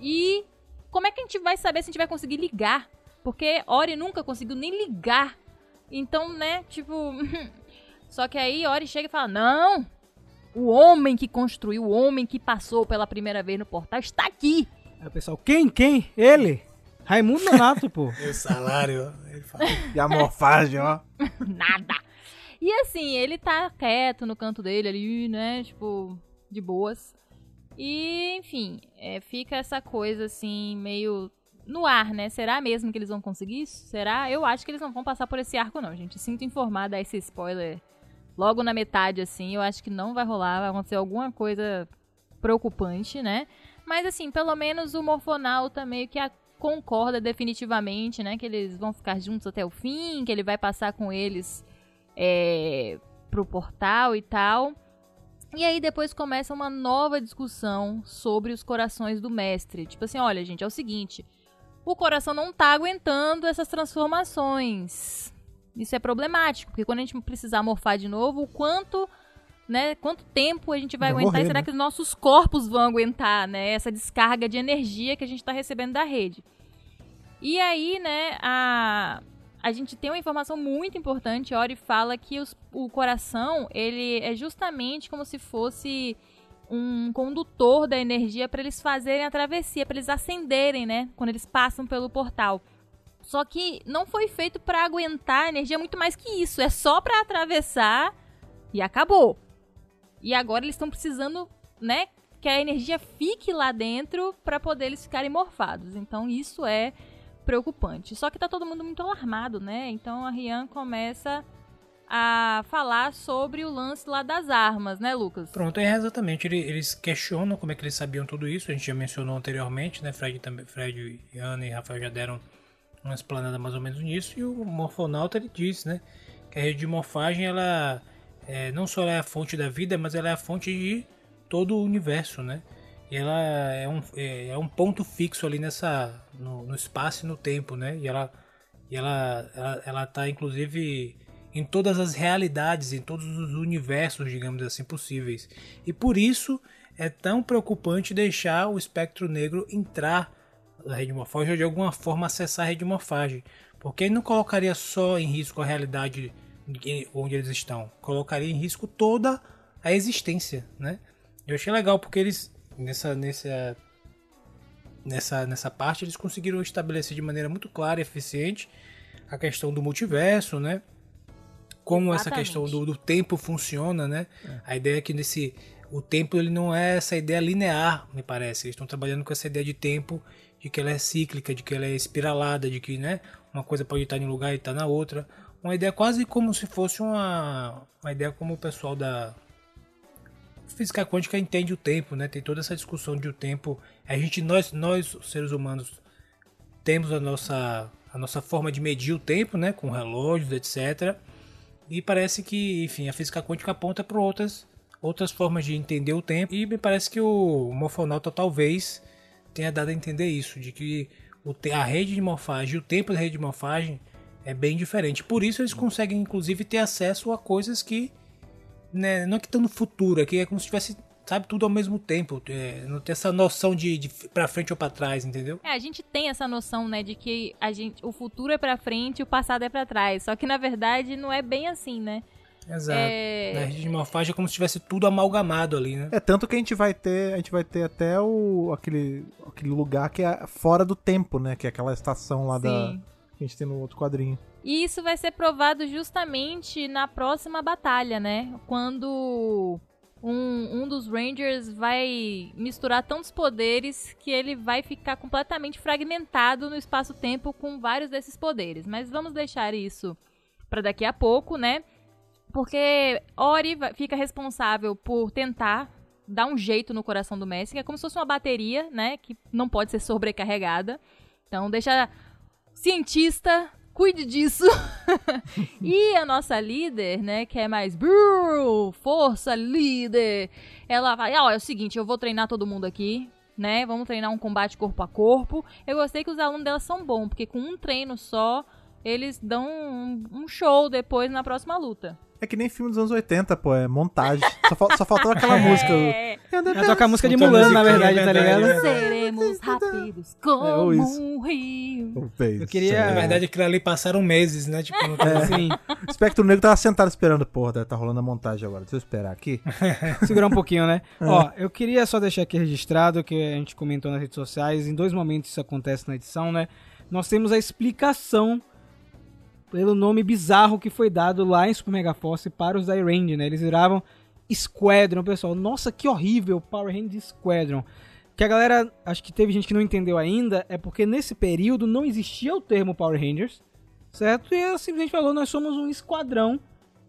E como é que a gente vai saber se a gente vai conseguir ligar? Porque Ori nunca conseguiu nem ligar. Então, né, tipo. *laughs* Só que aí Ori chega e fala: Não! O homem que construiu, o homem que passou pela primeira vez no portal está aqui! Aí o pessoal, quem? Quem? Ele? Raimundo Nonato, pô. *laughs* O salário. Ele fala, *laughs* E a morfagem, ó. Nada! E assim, ele tá quieto no canto dele ali, né? Tipo, de boas. E, enfim, é, fica essa coisa assim, meio no ar, né? Será mesmo que eles vão conseguir isso? Será? Eu acho que eles não vão passar por esse arco, não, gente. Sinto informar, dar esse spoiler logo na metade, assim. Eu acho que não vai rolar, vai acontecer alguma coisa preocupante, né? Mas, assim, pelo menos o Morfonauta meio que a- concorda definitivamente, né? Que eles vão ficar juntos até o fim, que ele vai passar com eles é, pro portal e tal. E aí depois começa uma nova discussão sobre os corações do mestre. Tipo assim, olha, gente, é o seguinte. O coração não tá aguentando essas transformações. Isso é problemático, porque quando a gente precisar morfar de novo, o quanto, né, quanto tempo a gente vai, Vai aguentar morrer, e será né? que os nossos corpos vão aguentar, né, essa descarga de energia que a gente tá recebendo da rede. E aí, né, a, a gente tem uma informação muito importante. Ori fala que os- o coração, ele é justamente como se fosse um condutor da energia para eles fazerem a travessia, para eles acenderem, né, quando eles passam pelo portal. Só que não foi feito para aguentar a energia muito mais que isso, é só para atravessar e acabou. E agora eles estão precisando, né, que a energia fique lá dentro para poder eles ficarem morfados. Então isso é preocupante. Só que tá todo mundo muito alarmado, né? Então a Rian começa a falar sobre o lance lá das armas, né, Lucas? Pronto, é exatamente. Ele- Eles questionam como é que eles sabiam tudo isso. A gente já mencionou anteriormente, né? Fred, também, Fred Ana e Rafael já deram uma explanada mais ou menos nisso. E o Morfonauta ele diz, né? Que a rede de morfagem, ela é, não só é a fonte da vida, mas ela é a fonte de todo o universo, né? E ela é um, é, é um ponto fixo ali nessa no, no espaço e no tempo, né? E ela e ela, ela, ela tá inclusive em todas as realidades, em todos os universos, digamos assim, possíveis. E por isso é tão preocupante deixar o espectro negro entrar na rede de morfagem ou de alguma forma acessar a rede de morfagem. Porque não colocaria só em risco a realidade de onde eles estão, colocaria em risco toda a existência, né? Eu achei legal porque eles nessa nessa nessa nessa parte eles conseguiram estabelecer de maneira muito clara e eficiente a questão do multiverso, né? Como essa Exatamente. questão do, do tempo funciona, né? A ideia é que nesse o tempo ele não é essa ideia linear, me parece. Eles estão trabalhando com essa ideia de tempo, de que ela é cíclica, de que ela é espiralada, de que, né, uma coisa pode estar em um lugar e estar na outra. Uma ideia quase como se fosse uma uma ideia como o pessoal da física quântica entende o tempo, né? Tem toda essa discussão de o tempo. A gente nós nós os seres humanos temos a nossa a nossa forma de medir o tempo, né, com relógios, etc. E parece que, enfim, a física quântica aponta para outras, outras formas de entender o tempo. E me parece que o Morfonauta talvez tenha dado a entender isso, de que a rede de morfagem o tempo da rede de morfagem é bem diferente. Por isso eles conseguem, inclusive, ter acesso a coisas que. Né, não é que estão no futuro, é que é como se tivesse, sabe, tudo ao mesmo tempo. É, não tem essa noção de, de pra frente ou pra trás, entendeu? É, a gente tem essa noção, né, de que a gente, o futuro é pra frente e o passado é pra trás. Só que na verdade não é bem assim, né? Exato. É. Na rede de morfagem é como se tivesse tudo amalgamado ali, né? É tanto que a gente vai ter, a gente vai ter até o aquele, aquele lugar que é fora do tempo, né? Que é aquela estação lá da Sim. que a gente tem no outro quadrinho. E isso vai ser provado justamente na próxima batalha, né? Quando um, um dos Rangers vai misturar tantos poderes que ele vai ficar completamente fragmentado no espaço-tempo com vários desses poderes. Mas vamos deixar isso pra daqui a pouco, né? Porque Ori fica responsável por tentar dar um jeito no coração do Messi, que é como se fosse uma bateria, né? Que não pode ser sobrecarregada. Então deixa cientista, cuide disso. *laughs* e a nossa líder, né, que é mais "Brrr, força líder, ela vai, ó, é o seguinte, eu vou treinar todo mundo aqui, né? Vamos treinar um combate corpo a corpo. Eu gostei que os alunos dela são bons, porque com um treino só, eles dão um, um show depois na próxima luta. É que nem filme dos anos 80, pô, é montagem. Só, fal- só faltava aquela *laughs* música. É, tocar a música de Mulan, na verdade, tá verdade, ligado? né? seremos rápidos É, como um rio. Eu queria- Na É. verdade, aquilo ali passaram meses, né? Tipo, não tem- Sim. O Espectro Negro tava sentado esperando, porra, tá rolando a montagem agora. Deixa eu esperar aqui. *laughs* segurar um pouquinho, né? Ó, eu queria só deixar aqui registrado que a gente comentou nas redes sociais, em dois momentos isso acontece na edição, né? Nós temos a explicação pelo nome bizarro que foi dado lá em Super Mega Force para os da Range, né? Eles viravam Squadron, pessoal. Nossa, que horrível, Power Rangers Squadron. Que a galera, acho que teve gente que não entendeu ainda, é porque nesse período não existia o termo Power Rangers, certo? E ela simplesmente falou, nós somos um esquadrão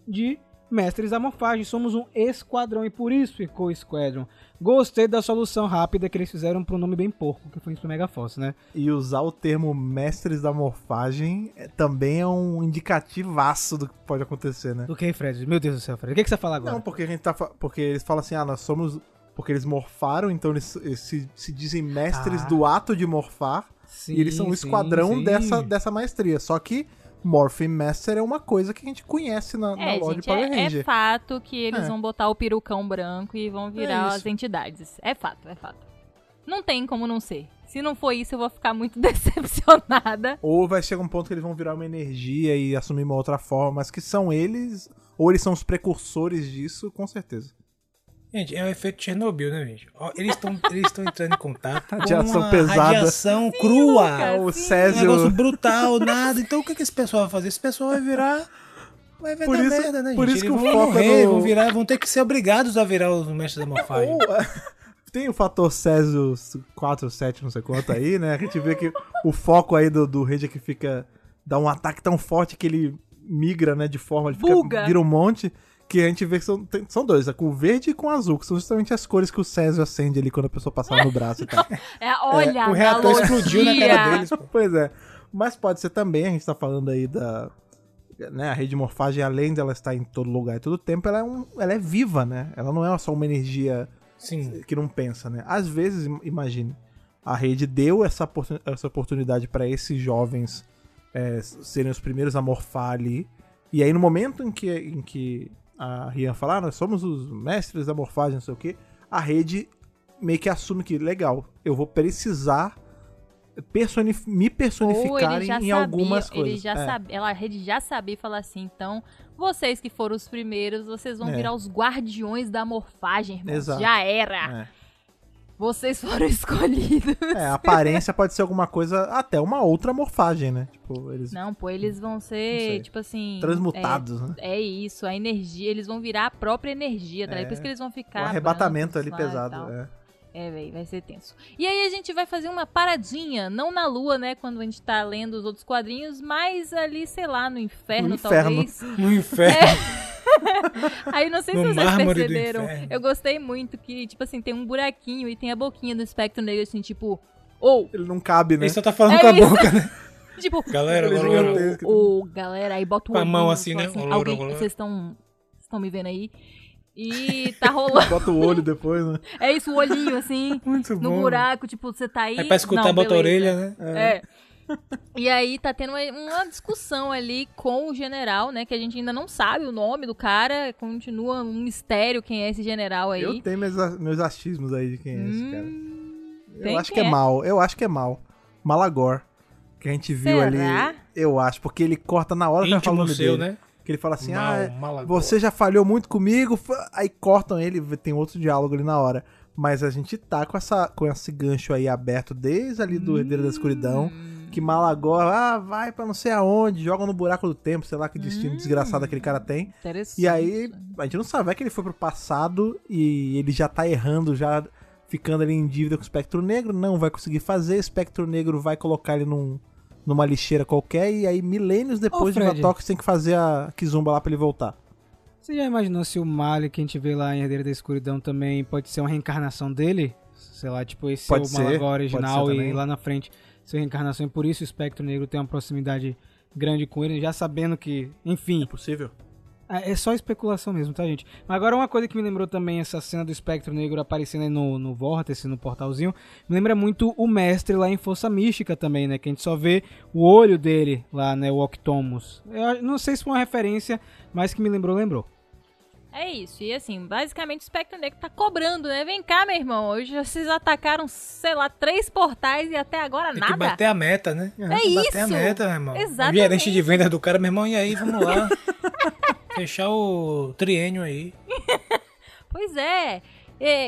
de mestres da morfagem, somos um esquadrão e por isso ficou Squadron. Gostei da solução rápida que eles fizeram para um nome bem porco, que foi isso Mega Force, né? E usar o termo mestres da morfagem é- também é um indicativaço do que pode acontecer, né? Do que, Fred? Meu Deus do céu, Fred. O que, que você fala agora? Não, porque a gente tá. fa- Porque eles falam assim, ah, nós somos. Porque eles morfaram, então eles, eles se, se dizem mestres Ah. do ato de morfar. Sim, e eles são sim, esquadrão sim. Dessa, dessa maestria. Só que Morphin Master é uma coisa que a gente conhece na, na É, lore de gente, Power é, é Ranger. fato que eles É. vão botar o perucão branco e vão virar isso. as entidades. É fato, é fato. Não tem como não ser. Se não for isso, eu vou ficar muito *laughs* decepcionada. Ou vai chegar um ponto que eles vão virar uma energia e assumir uma outra forma, mas que são eles, ou eles são os precursores disso, com certeza. Gente, é o efeito Chernobyl, né, gente? Eles estão *laughs* eles estão entrando em contato com Radiação uma pesada. radiação crua. Lucas. o sim. Um Césio. negócio brutal, nada. Então o que, que esse pessoal vai fazer? Esse pessoal vai virar. Vai Por isso- merda, né, por gente? isso que Eles o foco é morrer, no- vão virar, vão ter que ser obrigados a virar os mestres da morfagem. *laughs* Tem o fator Césio 4, 7, não sei quanto aí, né? A gente vê que o foco aí do, do Ranger que fica. dá um ataque tão forte que ele migra, né, de forma, ele fica, Buga. vira um monte. Que a gente vê que são, tem- são dois, é com o verde e com o azul, que são justamente as cores que o Césio acende ali quando a pessoa passar no braço e tal. *laughs* É, olha, o reator explodiu na cara deles. Pois é. Mas pode ser também, a gente tá falando aí da. Né, a rede de morfagem, além dela estar em todo lugar e todo tempo, ela é, um, ela é viva, né? Ela não é só uma energia Sim. que não pensa, né? Às vezes, im- imagine, a rede deu essa, oportun- essa oportunidade para esses jovens é, serem os primeiros a morfar ali. E aí, no momento em que, em que a Rian fala, ah, nós somos os mestres da morfagem, não sei o quê, a rede meio que assume que, legal, eu vou precisar personif- me personificar ele em, sabia, algumas ele coisas. já É. sabia, ela, a rede já sabia falar assim, então, vocês que foram os primeiros, vocês vão É. virar os guardiões da morfagem, irmãos. Exato. Já era. É. Vocês foram *laughs* escolhidos. É, a aparência pode ser alguma coisa, até uma outra morfagem, né? Tipo, eles Não, pô, eles vão ser, tipo assim... transmutados, né? É, é isso, a energia, eles vão virar a própria energia, tá? É. Por isso que eles vão Um ficar arrebatamento ali brancos e pesado. É. É, véi, vai ser tenso. E aí a gente vai fazer uma paradinha, não na lua, né, quando a gente tá lendo os outros quadrinhos, mas ali, sei lá, no inferno, No inferno. talvez. No inferno. *laughs* *laughs* Aí não sei No se vocês perceberam. Eu gostei muito que, tipo assim, tem um buraquinho e tem a boquinha do espectro negro, assim, tipo, ou. Ele não cabe, né? Ele só tá falando É com a isso. boca, né? *laughs* tipo, Galera, Ele agora, agora. gigantesco. o galera aí bota o Com a mão assim, né? Olá, alguém, vocês estão estão me vendo aí? E tá *laughs* rolando. Bota o olho depois, né? É isso, o olhinho assim, Muito no bom. buraco, tipo, você tá aí. Aí pra escutar, Não, bota a beleza. orelha, né? É. E aí tá tendo uma- uma discussão ali com o general, né? Que a gente ainda não sabe o nome do cara. Continua um mistério quem é esse general aí. Eu tenho meus, meus achismos aí de quem é esse cara. Eu tem acho que é, é? mal. Eu acho que é mal. Malagor. Que a gente viu Será? ali. Eu acho, porque ele corta na hora que falando seu, dele. né? Que ele fala assim: Mal, ah, é, Malagor. você já falhou muito comigo. Aí cortam ele, tem outro diálogo ali na hora. Mas a gente tá com, essa, com esse gancho aí aberto desde ali do Herdeiro da Escuridão. Que Malagor, ah, vai pra não sei aonde, joga no buraco do tempo, sei lá que destino desgraçado aquele cara tem. Interessante. E aí, a gente não sabe, vai que ele foi pro passado e ele já tá errando, já ficando ali em dívida com o Espectro Negro, não vai conseguir fazer, o Espectro Negro vai colocar ele num, numa lixeira qualquer e aí milênios depois de Fred. Vatox tem que fazer a Kizumba lá pra ele voltar. Você já imaginou se o Mali que a gente vê lá em Herdeiro da Escuridão também pode ser uma reencarnação dele? Sei lá, tipo, esse Pode é o pode original e lá na frente ser reencarnação e por isso o Espectro Negro tem uma proximidade grande com ele, já sabendo que, enfim, É possível? é é só especulação mesmo, tá, gente? Mas agora uma coisa que me lembrou também essa cena do Espectro Negro aparecendo aí no, no vórtice, no portalzinho, me lembra muito o mestre lá em Força Mística também, né? Que a gente só vê o olho dele lá, né? O Octomus. Eu não sei se foi uma referência, mas que me lembrou, lembrou. É isso. E assim, basicamente o Spectre Negro tá cobrando, né? Vem cá, meu irmão. Hoje vocês atacaram, sei lá, três portais e até agora Tem nada. que bater a meta, né? É Tem que Bater a isso. meta, meu irmão. Exatamente. O gerente de vendas do cara, meu irmão, e aí, vamos lá. *laughs* Fechar o triênio aí. *laughs* Pois é.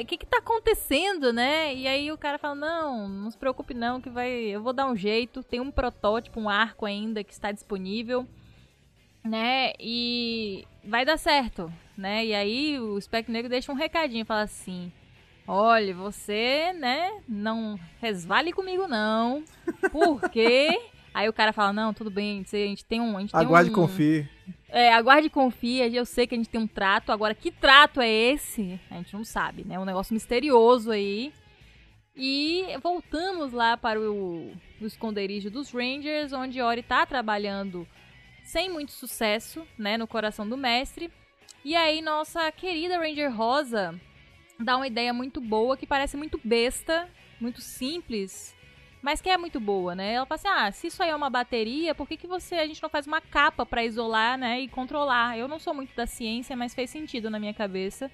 O que que tá acontecendo, né? E aí o cara fala, não, não se preocupe não, que vai, eu vou dar um jeito. Tem um protótipo, um arco ainda que está disponível, né? E vai dar certo, né? E aí o Spectre Negro deixa um recadinho, fala assim, olha, você, né, não resvale comigo não, porque... *laughs* Aí o cara fala, não, tudo bem, a gente tem um... A gente tem Aguarde e um, confie. é, aguarde e confia. Eu sei que a gente tem um trato. Agora, que trato é esse? A gente não sabe, né? Um negócio misterioso aí. E voltamos lá para o, o esconderijo dos Rangers, onde Ori tá trabalhando sem muito sucesso, né? No coração do mestre. E aí, nossa querida Ranger Rosa dá uma ideia muito boa, que parece muito besta, muito simples, mas que é muito boa, né? Ela fala assim: ah, se isso aí é uma bateria, por que, que você a gente não faz uma capa pra isolar, né? E controlar? Eu não sou muito da ciência, mas fez sentido na minha cabeça,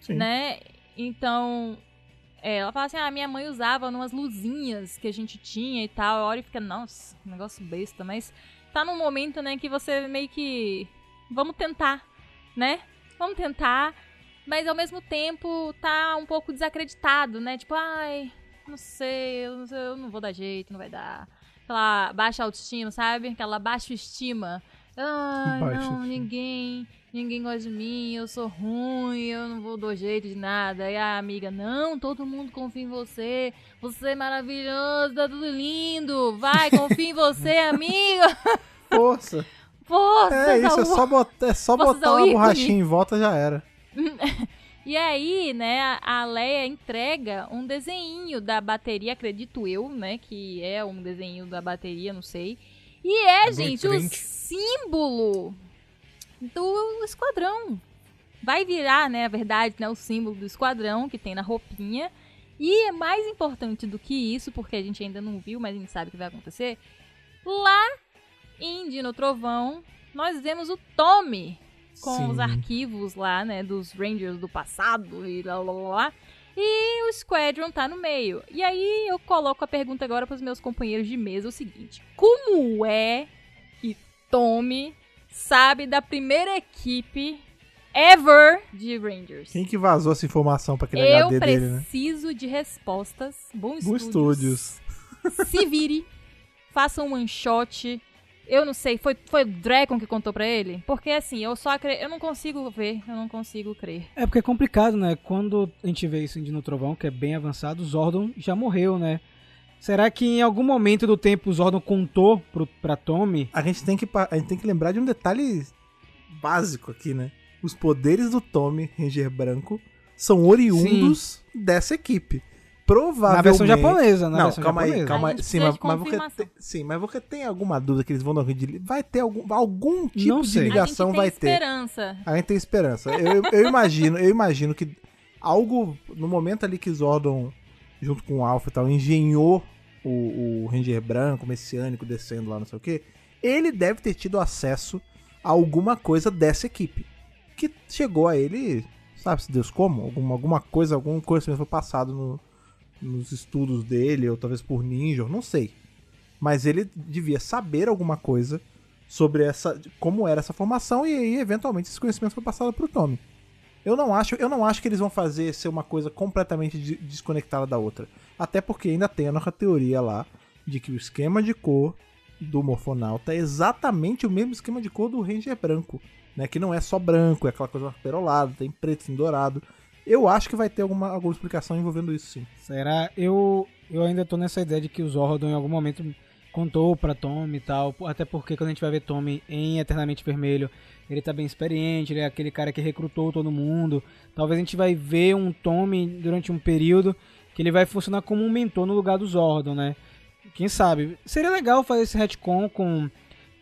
Sim. né? Então. é, ela fala assim: ah, minha mãe usava umas luzinhas que a gente tinha e tal. A Ori fica, nossa, negócio besta, mas tá num momento, né, que você meio que. Vamos tentar, né? Vamos tentar. Mas ao mesmo tempo tá um pouco desacreditado, né? Tipo, ai, não sei, eu não, sei, eu não vou dar jeito, não vai dar. Aquela baixa autoestima, sabe? Aquela baixa estima. Ai, Baixa não, estima. ninguém, ninguém gosta de mim, eu sou ruim, eu não vou dar jeito de nada. E a amiga, não, todo mundo confia em você. Você é maravilhoso, tá tudo lindo. Vai, confia em você, amiga. Força! *laughs* É isso, é Saúl. só botar, é só botar uma borrachinha em volta já era. *laughs* E aí, né, a- Leia entrega um desenho da bateria, acredito eu, né, que é um desenho da bateria, não sei. E é, É gente, o símbolo do esquadrão. Vai virar, né, a verdade, né, o símbolo do esquadrão que tem na roupinha. E é mais importante do que isso, porque a gente ainda não viu, mas a gente sabe que vai acontecer. Lá em Dino Trovão, nós vemos o Tommy com Sim. os arquivos lá, né, dos Rangers do passado e lá, lá, lá, lá. E o Squadron tá no meio. E aí eu coloco a pergunta agora pros meus companheiros de mesa, o seguinte. Como é que Tommy sabe da primeira equipe ever de Rangers? Quem que vazou essa informação pra aquele eu HD dele, né? preciso de respostas. Bom Bom estúdios. Se vire. Faça um one shot. Eu não sei, foi, foi o Dragon que contou pra ele? Porque assim, eu só acre... eu não consigo ver, eu não consigo crer. É porque é complicado, né? Quando a gente vê isso em Dino Trovão, que é bem avançado, o Zordon já morreu, né? Será que em algum momento do tempo o Zordon contou pro, pra Tommy? A gente, tem que, a gente tem que lembrar de um detalhe básico aqui, né? Os poderes do Tommy, Ranger Branco, são oriundos dessa equipe. Provavelmente... Na versão japonesa, na não, versão calma aí, japonesa. calma A aí. Sim, mas, mas você tem, sim, mas você tem alguma dúvida que eles vão dar um de Vai ter algum, algum tipo Não de ligação, a gente tem vai ter. esperança. A gente tem esperança. Eu, eu- eu imagino, eu imagino que algo no momento ali que Zordon, junto com o Alpha e tal, engenhou o, o Ranger branco, messiânico, descendo lá, não sei o que, ele deve ter tido acesso a alguma coisa dessa equipe. Que chegou a ele, sabe-se Deus como? Alguma, alguma coisa, algum conhecimento foi passado no- nos estudos dele, ou talvez por ninja, eu não sei. Mas ele devia saber alguma coisa sobre essa como era essa formação e aí eventualmente esse conhecimento foi passado pro Tommy. Eu não acho, eu não acho que eles vão fazer ser uma coisa completamente de- desconectada da outra. Até porque ainda tem a nossa teoria lá de que o esquema de cor do Morfonauta é exatamente o mesmo esquema de cor do Ranger branco, né? Que não é só branco, é aquela coisa perolada, tem preto, tem dourado. Eu acho que vai ter alguma, alguma explicação envolvendo isso sim. Será? Eu, eu ainda tô nessa ideia de que o Zordon em algum momento contou pra Tommy e tal. Até porque quando a gente vai ver Tommy em Eternamente Vermelho, ele tá bem experiente, ele é aquele cara que recrutou todo mundo. Talvez a gente vai ver um Tommy durante um período que ele vai funcionar como um mentor no lugar do Zordon, né? Quem sabe? Seria legal fazer esse retcon com,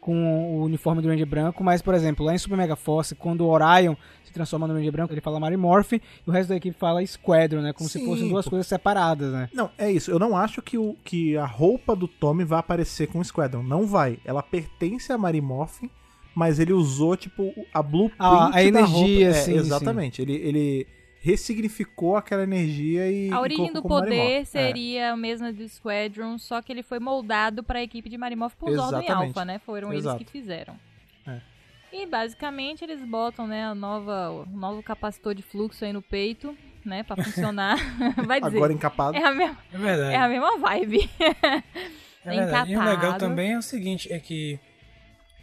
com o uniforme do Ranger branco, mas, por exemplo, lá em Super Mega Force, quando o Orion se transforma no Ranger branco, ele fala Mary Morphin e o resto da equipe fala Squadron, né? Como se Sim, fossem duas pô. coisas separadas, né? Não, é isso. Eu não acho que, o, que a roupa do Tommy vai aparecer com o Squadron. Não vai. Ela pertence a Mary Morphin, mas ele usou, tipo, a blueprint Ah, a da energia, roupa. É, sim, Exatamente. Ele, ele ressignificou aquela energia e A origem do poder. É. seria a mesma do Squadron, só que ele foi moldado para a equipe de Marimorph por Zordon e Exatamente. Alpha, né? Foram Exato. eles que fizeram. É. E basicamente eles botam, né, a nova, o novo capacitor de fluxo aí no peito, né, para funcionar. *laughs* Vai dizer. Agora encapado. É a, mesma, É verdade. é a mesma vibe. É verdade. E o legal também é o seguinte, é que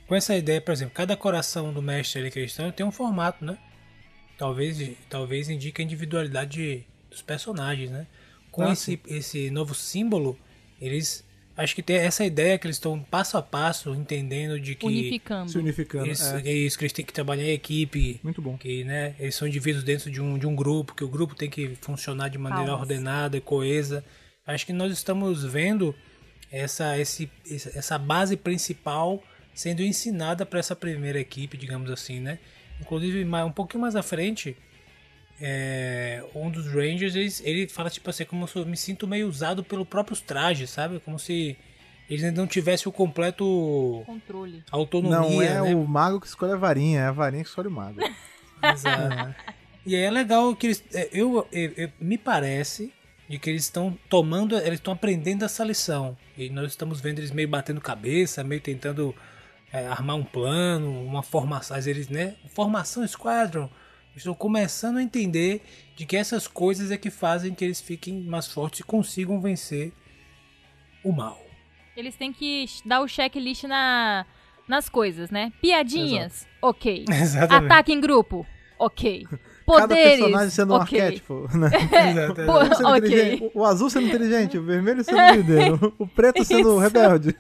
com essa ideia, por exemplo, cada coração do mestre ali cristão tem um formato, né? Talvez, talvez indique a individualidade dos personagens, né? Com Ah, esse, esse novo símbolo, eles acho que tem essa ideia que eles estão passo a passo entendendo de que Unificando. Se unificando. eles, é. eles, que eles têm que trabalhar em equipe, Muito bom. que né, eles são indivíduos dentro de um, de um grupo, que o grupo tem que funcionar de maneira Palmas. ordenada e coesa. Acho que nós estamos vendo essa, esse- essa base principal sendo ensinada para essa primeira equipe, digamos assim, né? Inclusive, mais- um pouquinho mais à frente, é, um dos Rangers, ele, ele fala tipo assim, como se eu me sinto meio usado pelos próprios trajes, sabe? Como se eles ainda não tivessem o completo Controle. autonomia, Não é né? o mago que escolhe a varinha, é a varinha que escolhe o mago. *laughs* Exato. E aí é legal que eles. é, Eu, eu- eu- me parece de que eles estão tomando, eles estão aprendendo essa lição. E nós estamos vendo eles meio batendo cabeça, meio tentando é, armar um plano, uma formação. Às vezes, né? Formação Squadron. Estão começando a entender de que essas coisas é que fazem que eles fiquem mais fortes e consigam vencer o mal. Eles têm que dar o checklist na, nas coisas, né? Piadinhas, ok. *laughs* Exatamente. Ataque em grupo, ok. *laughs* Cada Poderes, personagem sendo um ok. arquétipo. *laughs* Né? Exato, Pô, Um sendo ok. inteligente, o, o azul sendo inteligente, o vermelho sendo líder, o, preto sendo rebelde.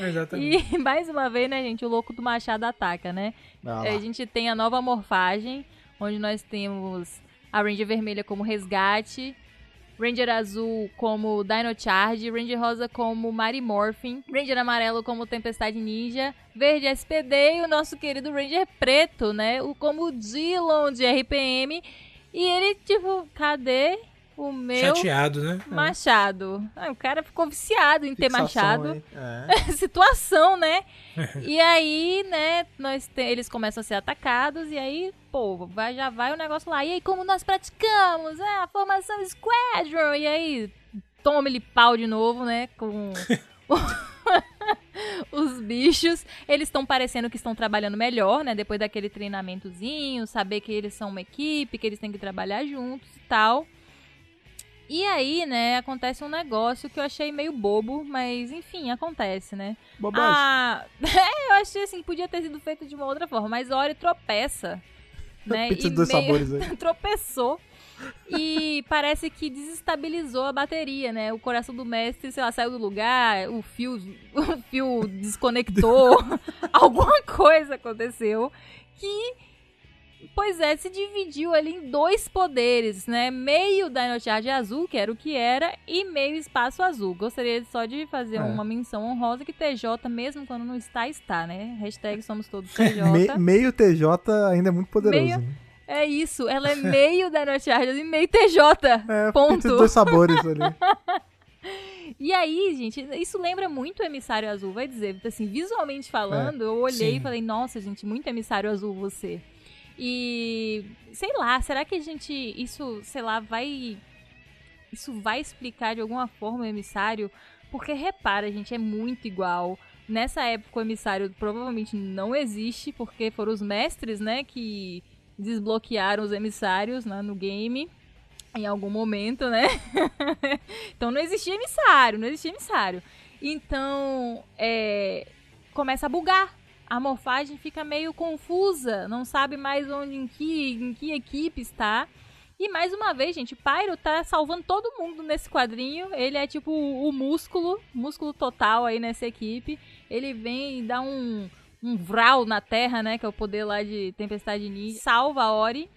Exatamente. E *laughs* mais uma vez, né, gente, o louco do Machado ataca, né? Ah, a gente tem a nova morfagem, onde nós temos a Ranger Vermelha como resgate, Ranger Azul como Dino Charge, Ranger Rosa como Mary Morphin, Ranger Amarelo como Tempestade Ninja, Verde SPD e o nosso querido Ranger Preto, né? O como Dillon de RPM. E ele, tipo, cadê o meu Chateado, né? machado? Ah, o cara ficou viciado em ter Fixação machado aí. É. *laughs* situação, né? *laughs* e aí, né, nós te- eles começam a ser atacados e aí, pô, vai, já vai o negócio lá. E aí, como nós praticamos? Ah, a formação Squadron. E aí, toma-lhe pau de novo, né, com *laughs* os bichos. Eles estão parecendo que estão trabalhando melhor, né, depois daquele treinamentozinho, saber que eles são uma equipe, que eles têm que trabalhar juntos e tal. E aí, né, acontece um negócio que eu achei meio bobo, mas enfim, acontece, né? Bobagem. Ah, *laughs* é, eu achei assim, podia ter sido feito de uma outra forma, mas Ori tropeça, *laughs* né? Pizza e de dois meio- sabores aí. *laughs* tropeçou e parece que desestabilizou a bateria, né? O coração do mestre, sei lá, saiu do lugar, o fio, o fio desconectou, alguma coisa aconteceu que Pois é, se dividiu ali em dois poderes, né? Meio Dino Charge azul, que era o que era, e meio espaço azul. Gostaria só de fazer É. uma menção honrosa que TJ, mesmo quando não está, está, né? Hashtag somos todos TJ. *laughs* Me- meio TJ ainda é muito poderoso. Meio- né? É isso, ela é meio Dino Charge e meio TJ. *laughs* É, Ponto. Dois sabores ali. *laughs* E aí, gente, isso lembra muito o Emissário Azul, vai dizer. Assim, visualmente falando, eu olhei Sim. e falei, nossa, gente, muito Emissário Azul você. E sei lá, será que a gente isso, sei lá, vai isso vai explicar de alguma forma o emissário? Porque repara, gente, é muito igual. Nessa época o emissário provavelmente não existe, porque foram os mestres, né, que desbloquearam os emissários né, no game em algum momento, né? *laughs* então não existia emissário, não existia emissário. Então, é, começa a bugar. A morfagem fica meio confusa, não sabe mais onde, em que, em que equipe está. E mais uma vez, gente, Pyro tá salvando todo mundo nesse quadrinho. Ele é tipo o músculo, músculo total aí nessa equipe. Ele vem e dá um, um vral na Terra, né? Que é o poder lá de Tempestade Ninja. Salva a Ori,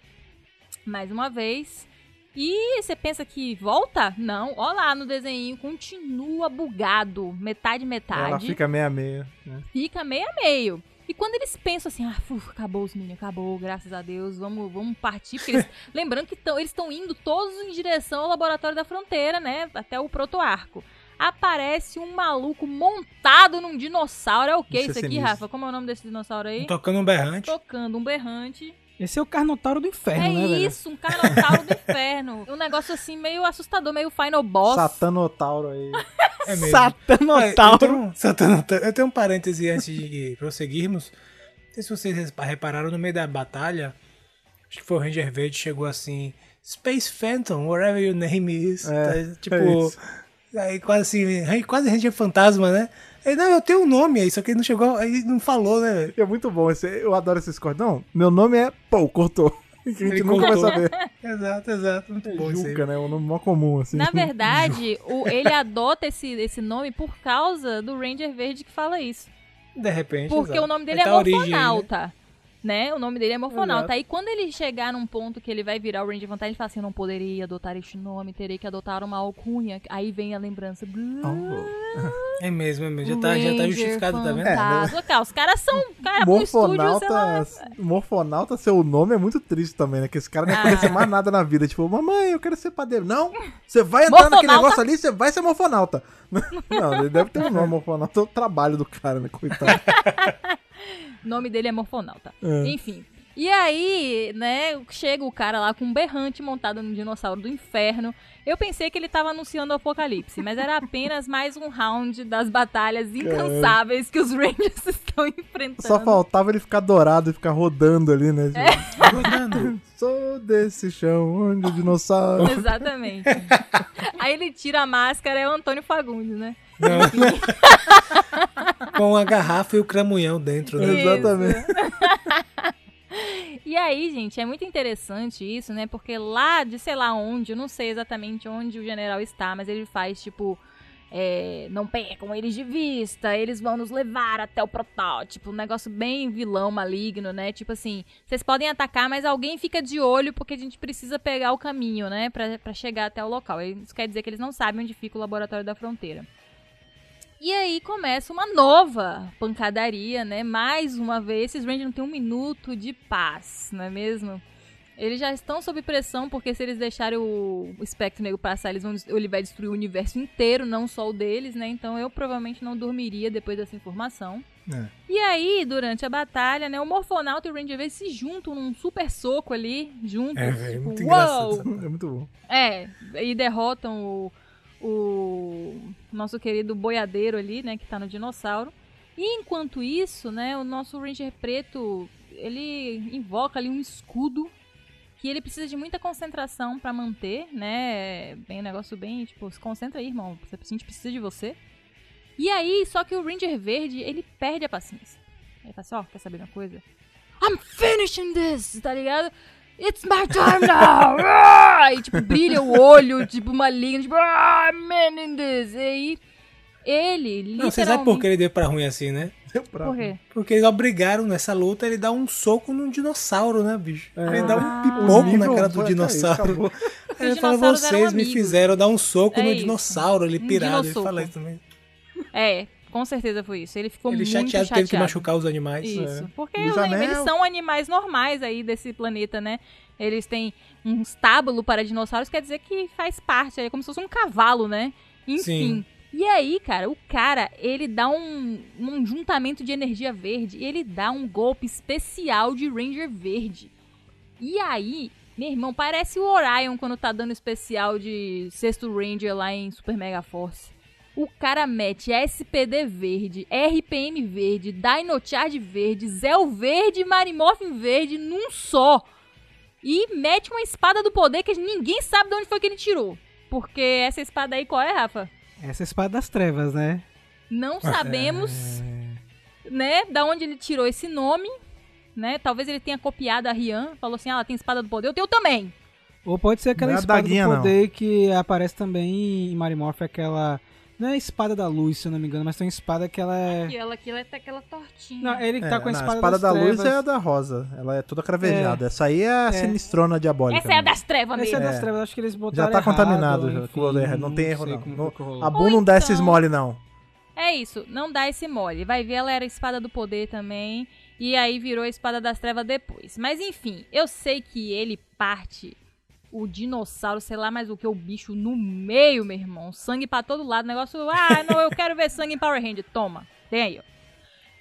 mais uma vez. E você pensa que volta? Não, ó lá no desenho, continua bugado, metade metade. Ela fica meia meia. Né? fica meio a meio. E quando eles pensam assim, ah, uf, acabou os meninos, acabou, graças a Deus, vamos, vamos partir. Eles, *laughs* lembrando que tão, eles estão indo todos em direção ao laboratório da fronteira, né? Até o protoarco. Aparece um maluco montado num dinossauro. É o que Isso é isso aqui. Rafa? Como é o nome desse dinossauro aí? Tocando um berrante. Tocando um berrante. Esse é o Carnotauro do Inferno, é né, velho? isso, um carnotauro do inferno. Um negócio assim meio assustador, meio Final Boss. Satanotauro aí. É mesmo. Ah, eu Satanotauro. tenho, Satanotauro. Eu tenho um parêntese antes de prosseguirmos. Não sei se vocês repararam no meio da batalha. Acho que foi o Ranger Verde chegou assim. Space Phantom, whatever your name is. É, Tá, tipo. é isso. aí quase assim, quase Ranger Fantasma, né? Ele, não, eu tenho um nome aí, só que ele não chegou, aí não falou, né? É muito bom. Esse, eu adoro esses cortes. Não, meu nome é Pô, cortou. *laughs* Que a gente Ele nunca cortou. vai saber. *laughs* Exato, exato. Muito bom isso aí. Juca, né? Um nome mó comum, assim. Na *laughs* verdade, o- ele adota esse, esse nome por causa do Ranger Verde que fala isso. De repente. Porque exato. o nome dele Aí é tá origem né? Morfonauta. Né? O nome dele é Morfonauta. Aí quando ele chegar num ponto que ele vai virar o Ranger Fantasma, ele fala assim: Eu não poderia adotar este nome, terei que adotar uma alcunha. Aí vem a lembrança. Oh. *laughs* É mesmo, é mesmo. Já tá, já tá justificado, tá vendo? É. Cara, os caras são. Cara, pro estúdio. Morfonauta, Morfonauta, seu nome é muito triste também, né? Que esse cara não ia Ah. conhecer mais nada na vida. Tipo, mamãe, eu quero ser padeiro. Não, você vai entrar naquele Morfonauta? negócio ali, você vai ser morfonauta. *laughs* Não, ele deve ter um nome morfonauta. É o trabalho do cara, né? Coitado. *laughs* O nome dele é Morfonauta. É. Enfim. E aí, né, chega o cara lá com um berrante montado num dinossauro do inferno. Eu pensei que ele tava anunciando o apocalipse, mas era apenas mais um round das batalhas incansáveis que os Rangers *laughs* estão enfrentando. Só faltava ele ficar dourado e ficar rodando ali, né? É. Rodando. Sou desse chão onde o dinossauro. *laughs* Exatamente. aí ele tira a máscara, é o Antônio Fagundes, né? Com a garrafa e o cramunhão dentro, né? Isso. Exatamente. E aí, gente, é muito interessante isso, né? Porque lá de sei lá onde, eu não sei exatamente onde o general está, mas ele faz tipo. é, não percam eles de vista, eles vão nos levar até o protótipo. Um negócio bem vilão, maligno, né? Tipo assim, vocês podem atacar, mas alguém fica de olho porque a gente precisa pegar o caminho, né? Pra, pra chegar até o local. Isso quer dizer que eles não sabem onde fica o laboratório da fronteira. E aí começa uma nova pancadaria, né? Mais uma vez, esses Rangers não têm um minuto de paz, não é mesmo? Eles já estão sob pressão, porque se eles deixarem o, espectro negro passar, eles vão, ele vai destruir o universo inteiro, não só o deles, né? Então eu provavelmente não dormiria depois dessa informação. É. E aí, durante a batalha, né, o Morfonauta e o Ranger Verde se juntam num super soco ali, juntos. É, velho, tipo, muito "Uou!" engraçado. É muito bom. É, e derrotam o, o nosso querido boiadeiro ali, né, que tá no dinossauro. E enquanto isso, né, o nosso Ranger Preto, ele invoca ali um escudo que ele precisa de muita concentração pra manter, né? Bem um negócio bem, tipo, se concentra aí, irmão, a gente precisa de você. E aí, só que o Ranger Verde, ele perde a paciência. Ele fala assim, ó, quer saber uma coisa? I'm finishing this, tá ligado? It's my time now! *laughs* Ah! e tipo, brilha o olho, tipo, maligno, tipo, ah, I'm ending this. E aí, Ele, literalmente... Não, você sabe por que ele deu pra ruim assim, né? Deu pra- Por quê? Porque eles obrigaram nessa luta ele dar um soco num dinossauro, né, bicho? Ele dá Ah. um pipoco na cara do dinossauro. *laughs* aí, ele fala, vocês me fizeram dar um soco É no isso. dinossauro, ele Um pirado. Ele fala isso também. É, com certeza foi isso. Ele ficou Ele muito chateado chateado. porque teve que machucar os animais. Isso, É. porque lembro, eles são animais normais aí desse planeta, né? Eles têm um estábulo para dinossauros, quer dizer que faz parte, é como se fosse um cavalo, né? Enfim. Sim. E aí, cara, o cara, ele dá um, um juntamento de energia verde e ele dá um golpe especial de Ranger verde. E aí, meu irmão, parece o Orion quando tá dando especial de sexto Ranger lá em Super Mega Force. O cara mete SPD verde, RPM verde, Dino Charge verde, Zel verde e Marimorphin verde num só. E mete uma espada do poder que ninguém sabe de onde foi que ele tirou. Porque essa espada aí, qual é, Rafa? Essa é a espada das trevas, né? Não sabemos, né, da onde ele tirou esse nome, né? Talvez ele tenha copiado a Rian, falou assim: "Ah, ela tem espada do poder, eu tenho também". Ou pode ser aquela Não é espada do não. poder que aparece também em Marimorph, aquela... Não é a espada da luz, se eu não me engano, mas tem uma espada que ela é... Aquela, aquilo é aquela tortinha. Não, ele que tá É, com a não, espada, das da luz trevas. é a da rosa. Ela é toda cravejada. Essa aí é a sinistrona diabólica. Essa é a mesmo. das trevas Essa é mesmo. das É. trevas, acho que eles Já botaram tá errado, contaminado. já, enfim, com o erro. Não tem erro, não. Não-. A Bu não dá esses então- mole, não. É isso, não dá esse mole. Vai ver, ela era a espada do poder também. E aí virou a espada das trevas depois. Mas enfim, eu sei que ele parte o dinossauro, sei lá mais o que, o bicho no meio, meu irmão. Sangue pra todo lado. Negócio. Ah, não, eu quero ver sangue em Power Hand. Toma, tem aí, ó.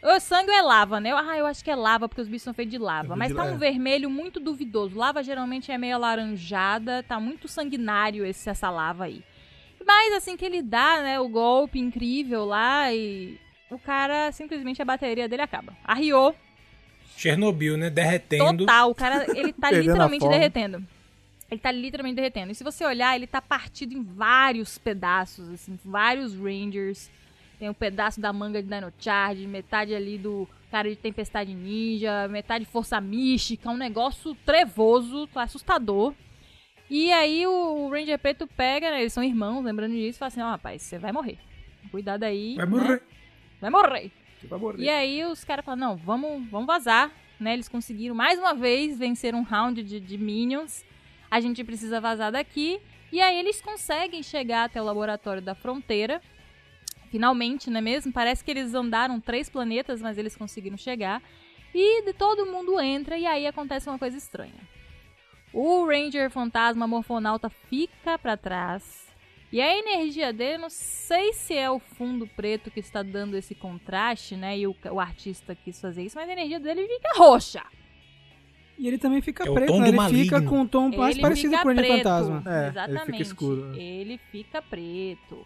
O sangue é lava, né? Ah, eu acho que é lava, porque os bichos são feitos de lava. Mas tá um vermelho muito duvidoso. Lava geralmente é meio alaranjada. Tá muito sanguinário esse, essa lava aí. Mas assim que ele dá, né, o golpe incrível lá e o cara simplesmente a bateria dele acaba. Arriou Chernobyl, né? Derretendo. total, o cara ele tá *laughs* literalmente derretendo. Ele tá literalmente derretendo. E se você olhar, ele tá partido em vários pedaços, assim, vários Rangers. Tem um pedaço da manga de Dino Charge, metade ali do cara de Tempestade Ninja, metade Força Mística, um negócio trevoso, assustador. E aí o Ranger Preto pega, né, eles são irmãos, lembrando disso, e fala assim, ó rapaz, você vai morrer. Cuidado aí. Vai né? morrer. Vai morrer. Vai morrer. E aí os caras falam, não, vamos, vamos vazar, né? Eles conseguiram mais uma vez vencer um round de, de Minions. A gente precisa vazar daqui. E aí eles conseguem chegar até o laboratório da fronteira. Finalmente, não é mesmo? Parece que eles andaram três planetas, mas eles conseguiram chegar. E todo mundo entra e aí acontece uma coisa estranha. O Ranger Fantasma Morfonauta fica pra trás. E a energia dele, não sei se é o fundo preto que está dando esse contraste, né? E o, o artista quis fazer isso, mas a energia dele fica roxa. E ele também fica É preto, né? Ele maligno. fica com um tom mais ele parecido com o preto. Fantasma. É, ele fica Exatamente. escuro. Ele fica preto.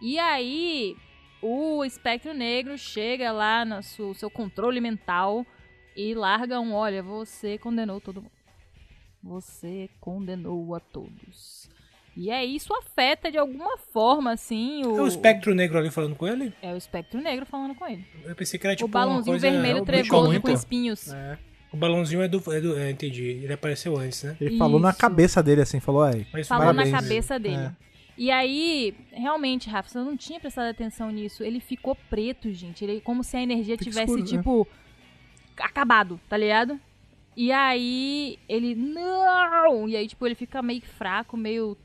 E aí, o espectro negro chega lá no seu, seu controle mental e larga um: olha, você condenou todo mundo. Você condenou a todos. E aí, isso afeta de alguma forma, assim, o. É o espectro negro ali falando com ele? É o espectro negro falando com ele. Eu pensei que era tipo o balãozinho uma coisa... vermelho é trevoso com espinhos. É. O balãozinho é do... É do é, entendi. Ele apareceu antes, né? Ele falou na Isso. cabeça dele assim, falou aí. Falou Parabéns. na cabeça dele. É. E aí, realmente, Rafa, eu não tinha prestado atenção nisso. Ele ficou preto, gente. Ele como se a energia Fica tivesse, escuro, né? tipo, acabado, tá ligado? E aí, ele. Não! E aí, tipo, ele fica meio fraco, meio.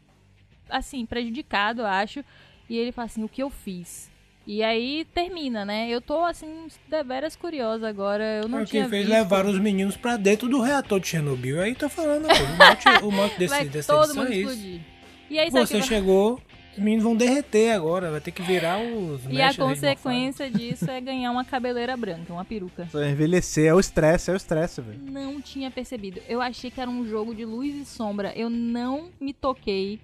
Assim, prejudicado, eu acho. E ele fala assim: o que eu fiz? E aí termina, né? Eu tô, assim, deveras curiosa agora. Eu não Foi tinha quem fez visto. levar os meninos pra dentro do reator de Chernobyl. Aí tô falando, pô, o mote, o mote desse, Vai dessa todo edição mundo é isso. explodir. E aí, que Você vai- chegou, os meninos vão derreter agora, vai ter que virar os E a consequência disso é ganhar uma cabeleira branca, uma peruca. Só envelhecer, é o estresse, é o estresse, velho. Não tinha percebido. Eu achei que era um jogo de luz e sombra. Eu não me toquei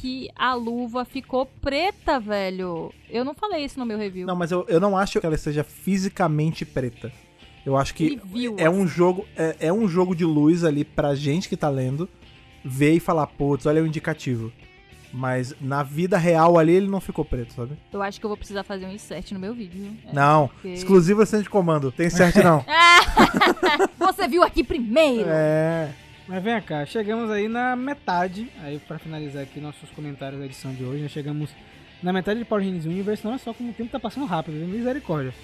que a luva ficou preta, velho. Eu não falei isso no meu review. Não, mas eu, eu não acho que ela seja fisicamente preta. Eu acho que é um jogo é, é um jogo de luz ali pra gente que tá lendo ver e falar, putz, olha o indicativo. Mas na vida real ali ele não ficou preto, sabe? Eu acho que eu vou precisar fazer um insert no meu vídeo. É. Não, porque- exclusivo assistente de comando. Tem certo *laughs* não. *laughs* Você viu aqui primeiro! é. Mas vem cá, chegamos aí na metade, aí pra finalizar aqui nossos comentários da edição de hoje, nós chegamos na metade de Power Rangers Universe, não é só como o tempo tá passando rápido, misericórdia.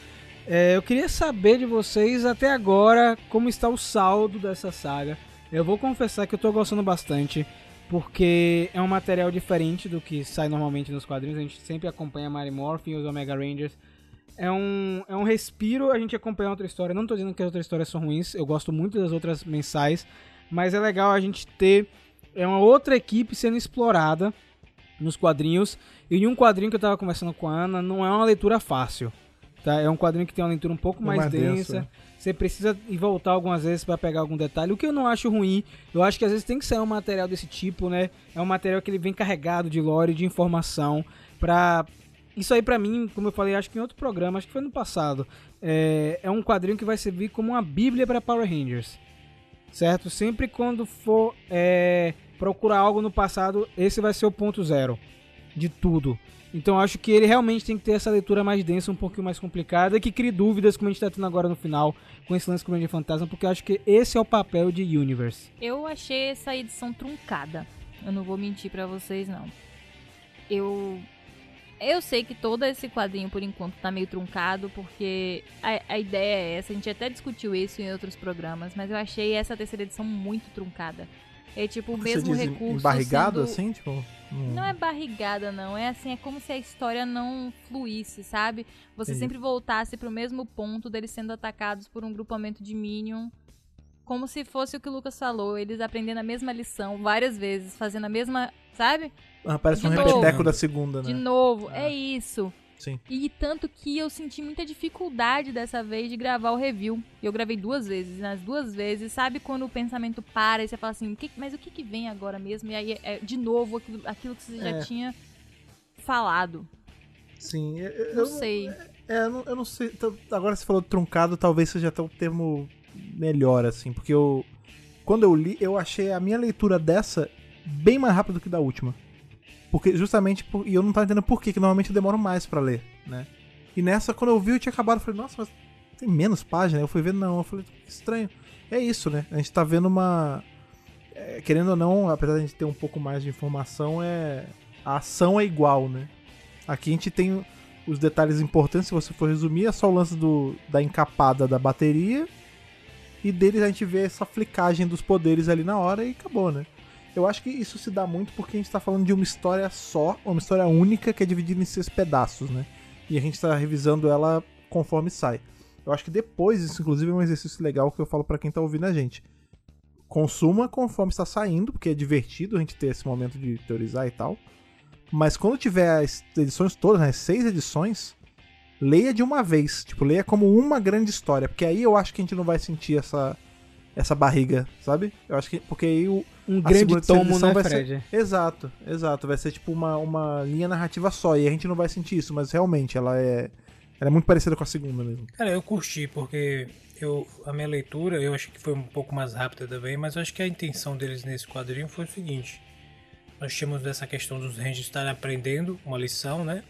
É, eu queria saber de vocês até agora como está o saldo dessa saga. Eu vou confessar que eu tô gostando bastante, porque é um material diferente do que sai normalmente nos quadrinhos. A gente sempre acompanha Mary Morphin e os Omega Rangers. É um, é um respiro a gente acompanhar outra história. Não tô dizendo que as outras histórias são ruins, eu gosto muito das outras mensais, mas é legal a gente ter é uma outra equipe sendo explorada nos quadrinhos. E em um quadrinho que eu tava conversando com a Ana, não é uma leitura fácil. Tá? É um quadrinho que tem uma leitura um pouco É mais, mais densa. né? Você precisa ir voltar algumas vezes pra pegar algum detalhe, o que eu não acho ruim. Eu acho que às vezes tem que sair um material desse tipo, né? É um material que ele vem carregado de lore, de informação, pra... Isso aí pra mim, como eu falei, acho que em outro programa, acho que foi no passado, é, é um quadrinho que vai servir como uma bíblia pra Power Rangers. Certo? Sempre quando for é, procurar algo no passado, esse vai ser o ponto zero de tudo. Então acho que ele realmente tem que ter essa leitura mais densa, um pouquinho mais complicada, que crie dúvidas, como a gente tá tendo agora no final, com esse lance com o Ranger Fantasma, porque acho que esse é o papel de Universe. Eu achei essa edição truncada. Eu não vou mentir pra vocês, não. Eu. Eu sei que todo esse quadrinho, por enquanto, tá meio truncado, porque a, a ideia é essa. A gente até discutiu isso em outros programas, mas eu achei essa terceira edição muito truncada. É tipo o Você mesmo diz recurso. embarrigado sendo- assim, tipo? hum, Não é barrigada, não. É assim, é como se a história não fluísse, sabe? Você Entendi. sempre voltasse pro mesmo ponto deles sendo atacados por um grupamento de Minion. Como se fosse o que o Lucas falou, eles aprendendo a mesma lição várias vezes, fazendo a mesma, sabe? Ah, parece de um novo. repeteco da segunda, De né? novo, Ah. é isso. Sim. E tanto que eu senti muita dificuldade dessa vez de gravar o review. E eu gravei duas vezes. E nas duas vezes, sabe quando o pensamento para e você fala assim, "O que- mas o que, que vem agora mesmo? E aí é de novo aquilo, aquilo que você já É. tinha falado. Sim, eu, eu Não sei. É, eu não, eu não sei. Agora você falou truncado, talvez seja até um termo melhor, assim, porque eu. Quando eu li, eu achei a minha leitura dessa bem mais rápida do que da última. Porque justamente. Por, e eu não tava entendendo por quê, que normalmente eu demoro mais pra ler, né? E nessa, quando eu vi, eu tinha acabado, eu falei, nossa, mas tem menos página? Eu fui ver, não. Eu falei, que estranho. É isso, né? A gente tá vendo uma. é, querendo ou não, apesar de a gente ter um pouco mais de informação, é. A ação é igual, né? Aqui a gente tem os detalhes importantes, se você for resumir, é só o lance do, da encapada da bateria. E deles a gente vê essa flicagem dos poderes ali na hora e acabou, né? Eu acho que isso se dá muito porque a gente tá falando de uma história só, uma história única que é dividida em seis pedaços, né? E a gente tá revisando ela conforme sai. Eu acho que depois, isso inclusive é um exercício legal que eu falo pra quem tá ouvindo a gente. Consuma conforme está saindo, porque é divertido a gente ter esse momento de teorizar e tal. Mas quando tiver as edições todas, né, seis edições, leia de uma vez. Tipo, leia como uma grande história. Porque aí eu acho que a gente não vai sentir essa, essa barriga, sabe? Eu acho que. Porque aí o. Um a grande tomo, edição né, vai Fred? Ser, exato, exato. Vai ser tipo uma, uma linha narrativa só. E a gente não vai sentir isso, mas realmente ela é. Ela é muito parecida com a segunda mesmo. Cara, eu curti, porque eu, a minha leitura, eu achei que foi um pouco mais rápida também, mas eu acho que a intenção deles nesse quadrinho foi o seguinte. Nós tínhamos essa questão dos Rangers estarem aprendendo uma lição, né?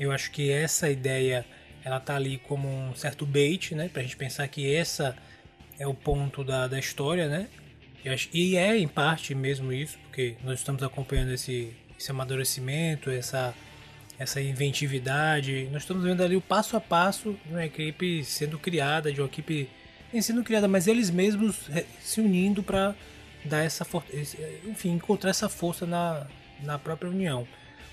Eu acho que essa ideia, ela tá ali como um certo bait, né? Pra gente pensar que essa é o ponto da, da história, né? E é em parte mesmo isso, porque nós estamos acompanhando esse, esse amadurecimento, essa, essa inventividade. Nós estamos vendo ali o passo a passo de uma equipe sendo criada, de uma equipe nem sendo criada, mas eles mesmos eh, se unindo para dar essa enfim, encontrar essa força na, na própria união.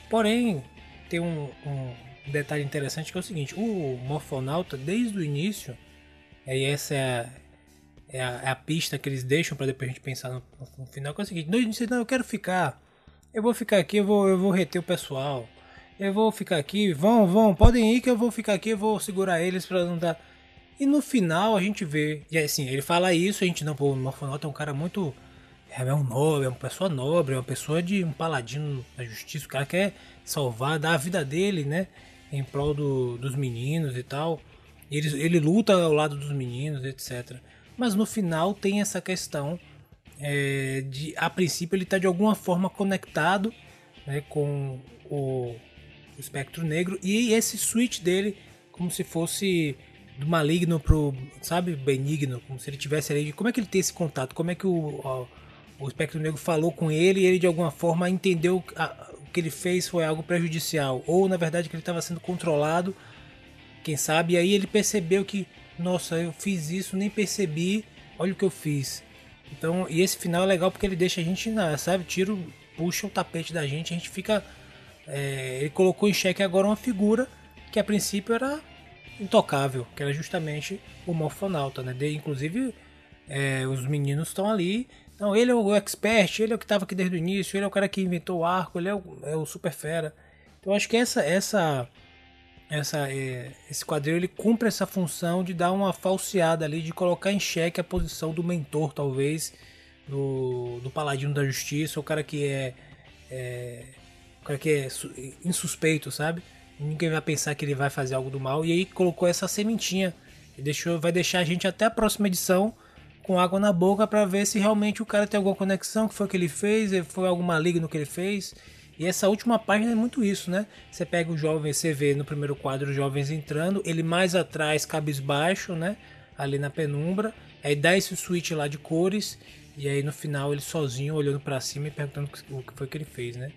Porém, tem um, um detalhe interessante que é o seguinte: o Morfonauta, desde o início, e essa é é a, é a pista que eles deixam para depois a gente pensar no, no final, que é o seguinte: início, não, eu quero ficar, eu vou ficar aqui, eu vou, eu vou reter o pessoal, eu vou ficar aqui, vão, vão, podem ir que eu vou ficar aqui, eu vou segurar eles para não dar. E no final a gente vê, e assim, ele fala isso, a gente não, pô, o Morfonauta é um cara muito. É um nobre, é uma pessoa nobre, é uma pessoa de um paladino da justiça, o cara quer salvar, dar a vida dele, né? Em prol do- dos meninos e tal. Ele, ele luta ao lado dos meninos, etc. Mas no final tem essa questão é, de, a princípio, ele está de alguma forma conectado né, com o, o espectro negro e esse switch dele, como se fosse do maligno pro, sabe, benigno, como se ele tivesse ali. Como é que ele tem esse contato? Como é que o, o espectro negro falou com ele e ele de alguma forma entendeu a- que ele fez foi algo prejudicial, ou na verdade que ele estava sendo controlado, quem sabe, e aí ele percebeu que, nossa, eu fiz isso, nem percebi, olha o que eu fiz. Então, e esse final é legal porque ele deixa a gente, sabe, tira, o- puxa o tapete da gente, a gente fica. é, ele colocou em xeque agora uma figura que a princípio era intocável, que era justamente o Morfonauta, né? De, inclusive, é, os meninos estão ali. Não, ele é o expert, ele é o que estava aqui desde o início, ele é o cara que inventou o arco, ele é o, é o super fera. Então, acho que essa, essa, essa, é, esse quadril ele cumpre essa função de dar uma falseada ali, de colocar em xeque a posição do mentor, talvez, do, do paladino da justiça, o cara que é, é o cara que é su- insuspeito, sabe? Ninguém vai pensar que ele vai fazer algo do mal. E aí colocou essa sementinha. E deixou, vai deixar a gente até a próxima edição com água na boca para ver se realmente o cara tem alguma conexão, que foi o que ele fez, foi algo maligno que ele fez. E essa última página é muito isso, né? Você pega os jovens, você vê no primeiro quadro os jovens entrando, ele mais atrás, cabisbaixo, né? Ali na penumbra. Aí dá esse switch lá de cores. E aí no final ele sozinho olhando para cima e perguntando o que foi que ele fez, né?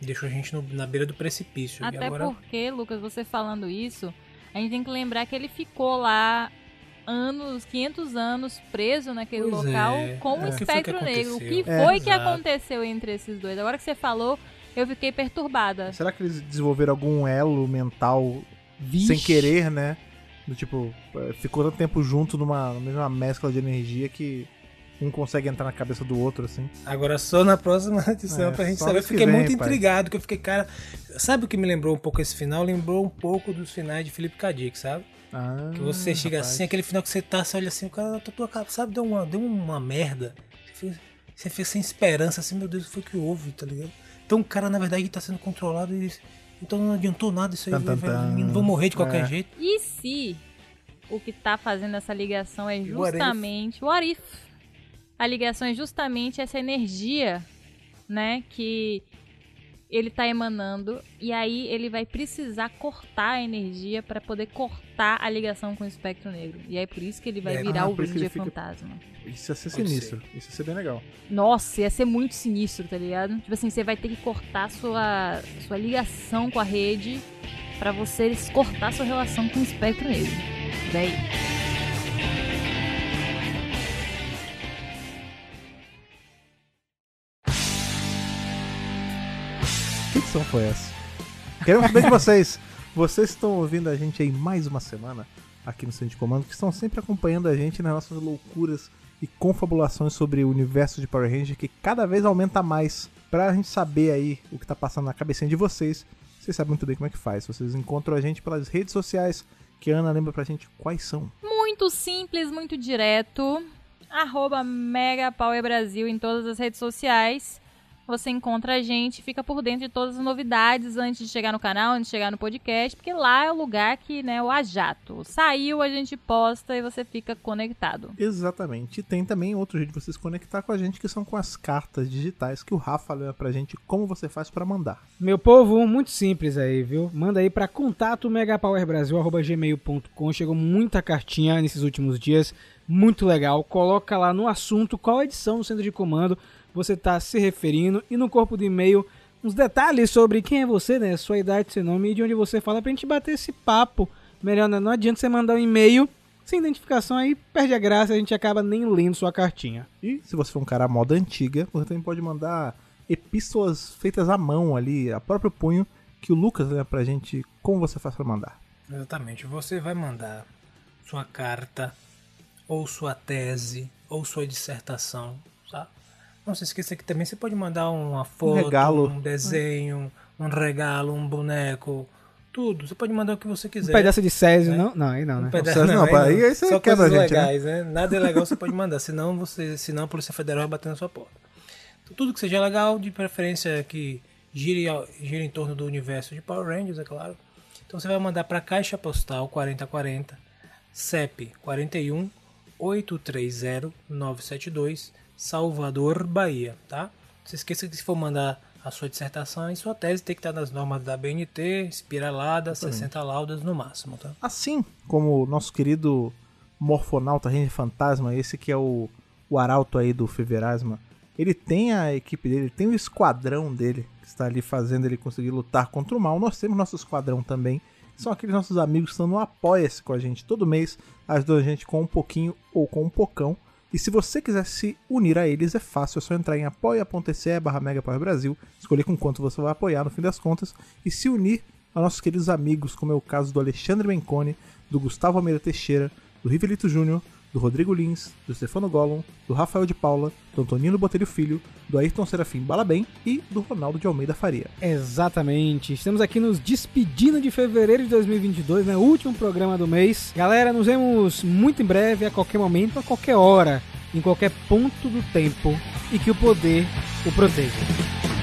Deixou a gente no- na beira do precipício. Até agora... porque, Lucas, você falando isso, a gente tem que lembrar que ele ficou lá anos, 500 anos preso naquele Pois local é. com o É. O que foi que espectro negro. O que aconteceu? É, foi que aconteceu entre esses dois? Agora que você falou, eu fiquei perturbada. Será que eles desenvolveram algum elo mental Vixe. sem querer, né? Do tipo, eh, ficou tanto tempo junto numa, mesma mescla de energia que um consegue entrar na cabeça do outro, assim. Agora só na próxima *laughs* edição É, pra gente saber. Eu fiquei vem, muito pai. intrigado, que eu fiquei, cara. Sabe o que me lembrou um pouco esse final? Lembrou um pouco dos finais de Felipe Kadik, sabe? Ah, Que você chega rapaz. assim, aquele final que você tá, você olha assim, o cara tá tua cara, sabe, deu uma, deu uma merda. Você fica, você fica sem esperança, assim, meu Deus, foi que houve, tá ligado? Então o cara, na verdade, tá sendo controlado e. Então não adiantou nada isso aí, Tan, tan, vai- vai- tan. menino, vão morrer de qualquer É. jeito. E se o que tá fazendo essa ligação é What if? justamente. What if? A ligação é justamente essa energia, né? Que ele tá emanando. E aí ele vai precisar cortar a energia pra poder cortar a ligação com o espectro negro. E aí por isso que ele vai É. virar Ah, o Ranger fica- Fantasma. Isso ia ser Pode sinistro. Isso ia ser bem legal. Nossa, ia ser muito sinistro, tá ligado? Tipo assim, você vai ter que cortar sua, sua ligação com a rede pra você cortar sua relação com o espectro negro. Véi. Que edição foi essa? Queremos saber de vocês. Vocês estão ouvindo a gente aí mais uma semana aqui no Centro de Comando, que estão sempre acompanhando a gente nas nossas loucuras e confabulações sobre o universo de Power Ranger, que cada vez aumenta mais. Pra gente saber aí o que tá passando na cabecinha de vocês, vocês sabem muito bem como é que faz. Vocês encontram a gente pelas redes sociais, que a Ana lembra pra gente quais são. Muito simples, muito direto. Arroba Mega Power Brasil em todas as redes sociais. Você encontra a gente, fica por dentro de todas as novidades antes de chegar no canal, antes de chegar no podcast, porque lá é o lugar que, né, o ajato. Saiu, a gente posta e você fica conectado. Exatamente. E tem também outro jeito de você se conectar com a gente, que são com as cartas digitais, que o Rafa lembra pra gente como você faz pra mandar. Meu povo, muito simples aí, viu? Manda aí pra contato megapowerbrasil.gmail.com. Chegou muita cartinha nesses últimos dias, muito legal. Coloca lá no assunto qual edição do centro de comando você está se referindo e no corpo do e-mail uns detalhes sobre quem é você, né? Sua idade, seu nome e de onde você fala pra gente bater esse papo. Melhor, né? Não adianta você mandar um e-mail sem identificação aí, perde a graça, a gente acaba nem lendo sua cartinha. E se você for um cara à moda antiga, você também pode mandar epístolas feitas à mão ali, a próprio punho, que o Lucas lembra pra gente como você faz pra mandar. Exatamente. Você vai mandar sua carta, ou sua tese, ou sua dissertação, tá? Não se esqueça que também você pode mandar uma foto, regalo. um desenho, um regalo, um boneco, tudo. Você pode mandar o que você Um quiser. pedaço de Césio, É. não? Não, aí não, né? Um pedaço, Não, não, não, aí aí você Só quebra coisas a gente, né? legais, né? Nada ilegal você pode mandar, senão, você, senão a Polícia Federal vai bater na sua porta. Então, tudo que seja legal, de preferência que gire, gire em torno do universo de Power Rangers, é claro. Então você vai mandar para Caixa Postal 4040, CEP 41 830 972, Salvador, Bahia, tá? Não se esqueça que se for mandar a sua dissertação e sua tese tem que estar nas normas da BNT, espiralada, 60 laudas no máximo, tá? Assim como o nosso querido Morfonauta Ranger Fantasma, esse que é o, o arauto aí do Feverasma, Ele tem a equipe dele, ele tem o esquadrão dele, que está ali fazendo ele conseguir lutar contra o mal. Nós temos nosso esquadrão também. São aqueles nossos amigos que estão no Apoia-se com a gente todo mês, ajudam a gente com um pouquinho ou com um pocão. E se você quiser se unir a eles, é fácil, é só entrar em apoia.se barra Brasil, escolher com quanto você vai apoiar no fim das contas, e se unir a nossos queridos amigos, como é o caso do Alexandre Mencone, do Gustavo Almeida Teixeira, do Rivelito Júnior, do Rodrigo Lins, do Stefano Gollum, do Rafael de Paula, do Antonino Botelho Filho, do Ayrton Serafim Balabem e do Ronaldo de Almeida Faria. Exatamente. Estamos aqui nos despedindo de fevereiro de 2022, né? Último programa do mês. Galera, nos vemos muito em breve, a qualquer momento, a qualquer hora, em qualquer ponto do tempo e que o poder o proteja.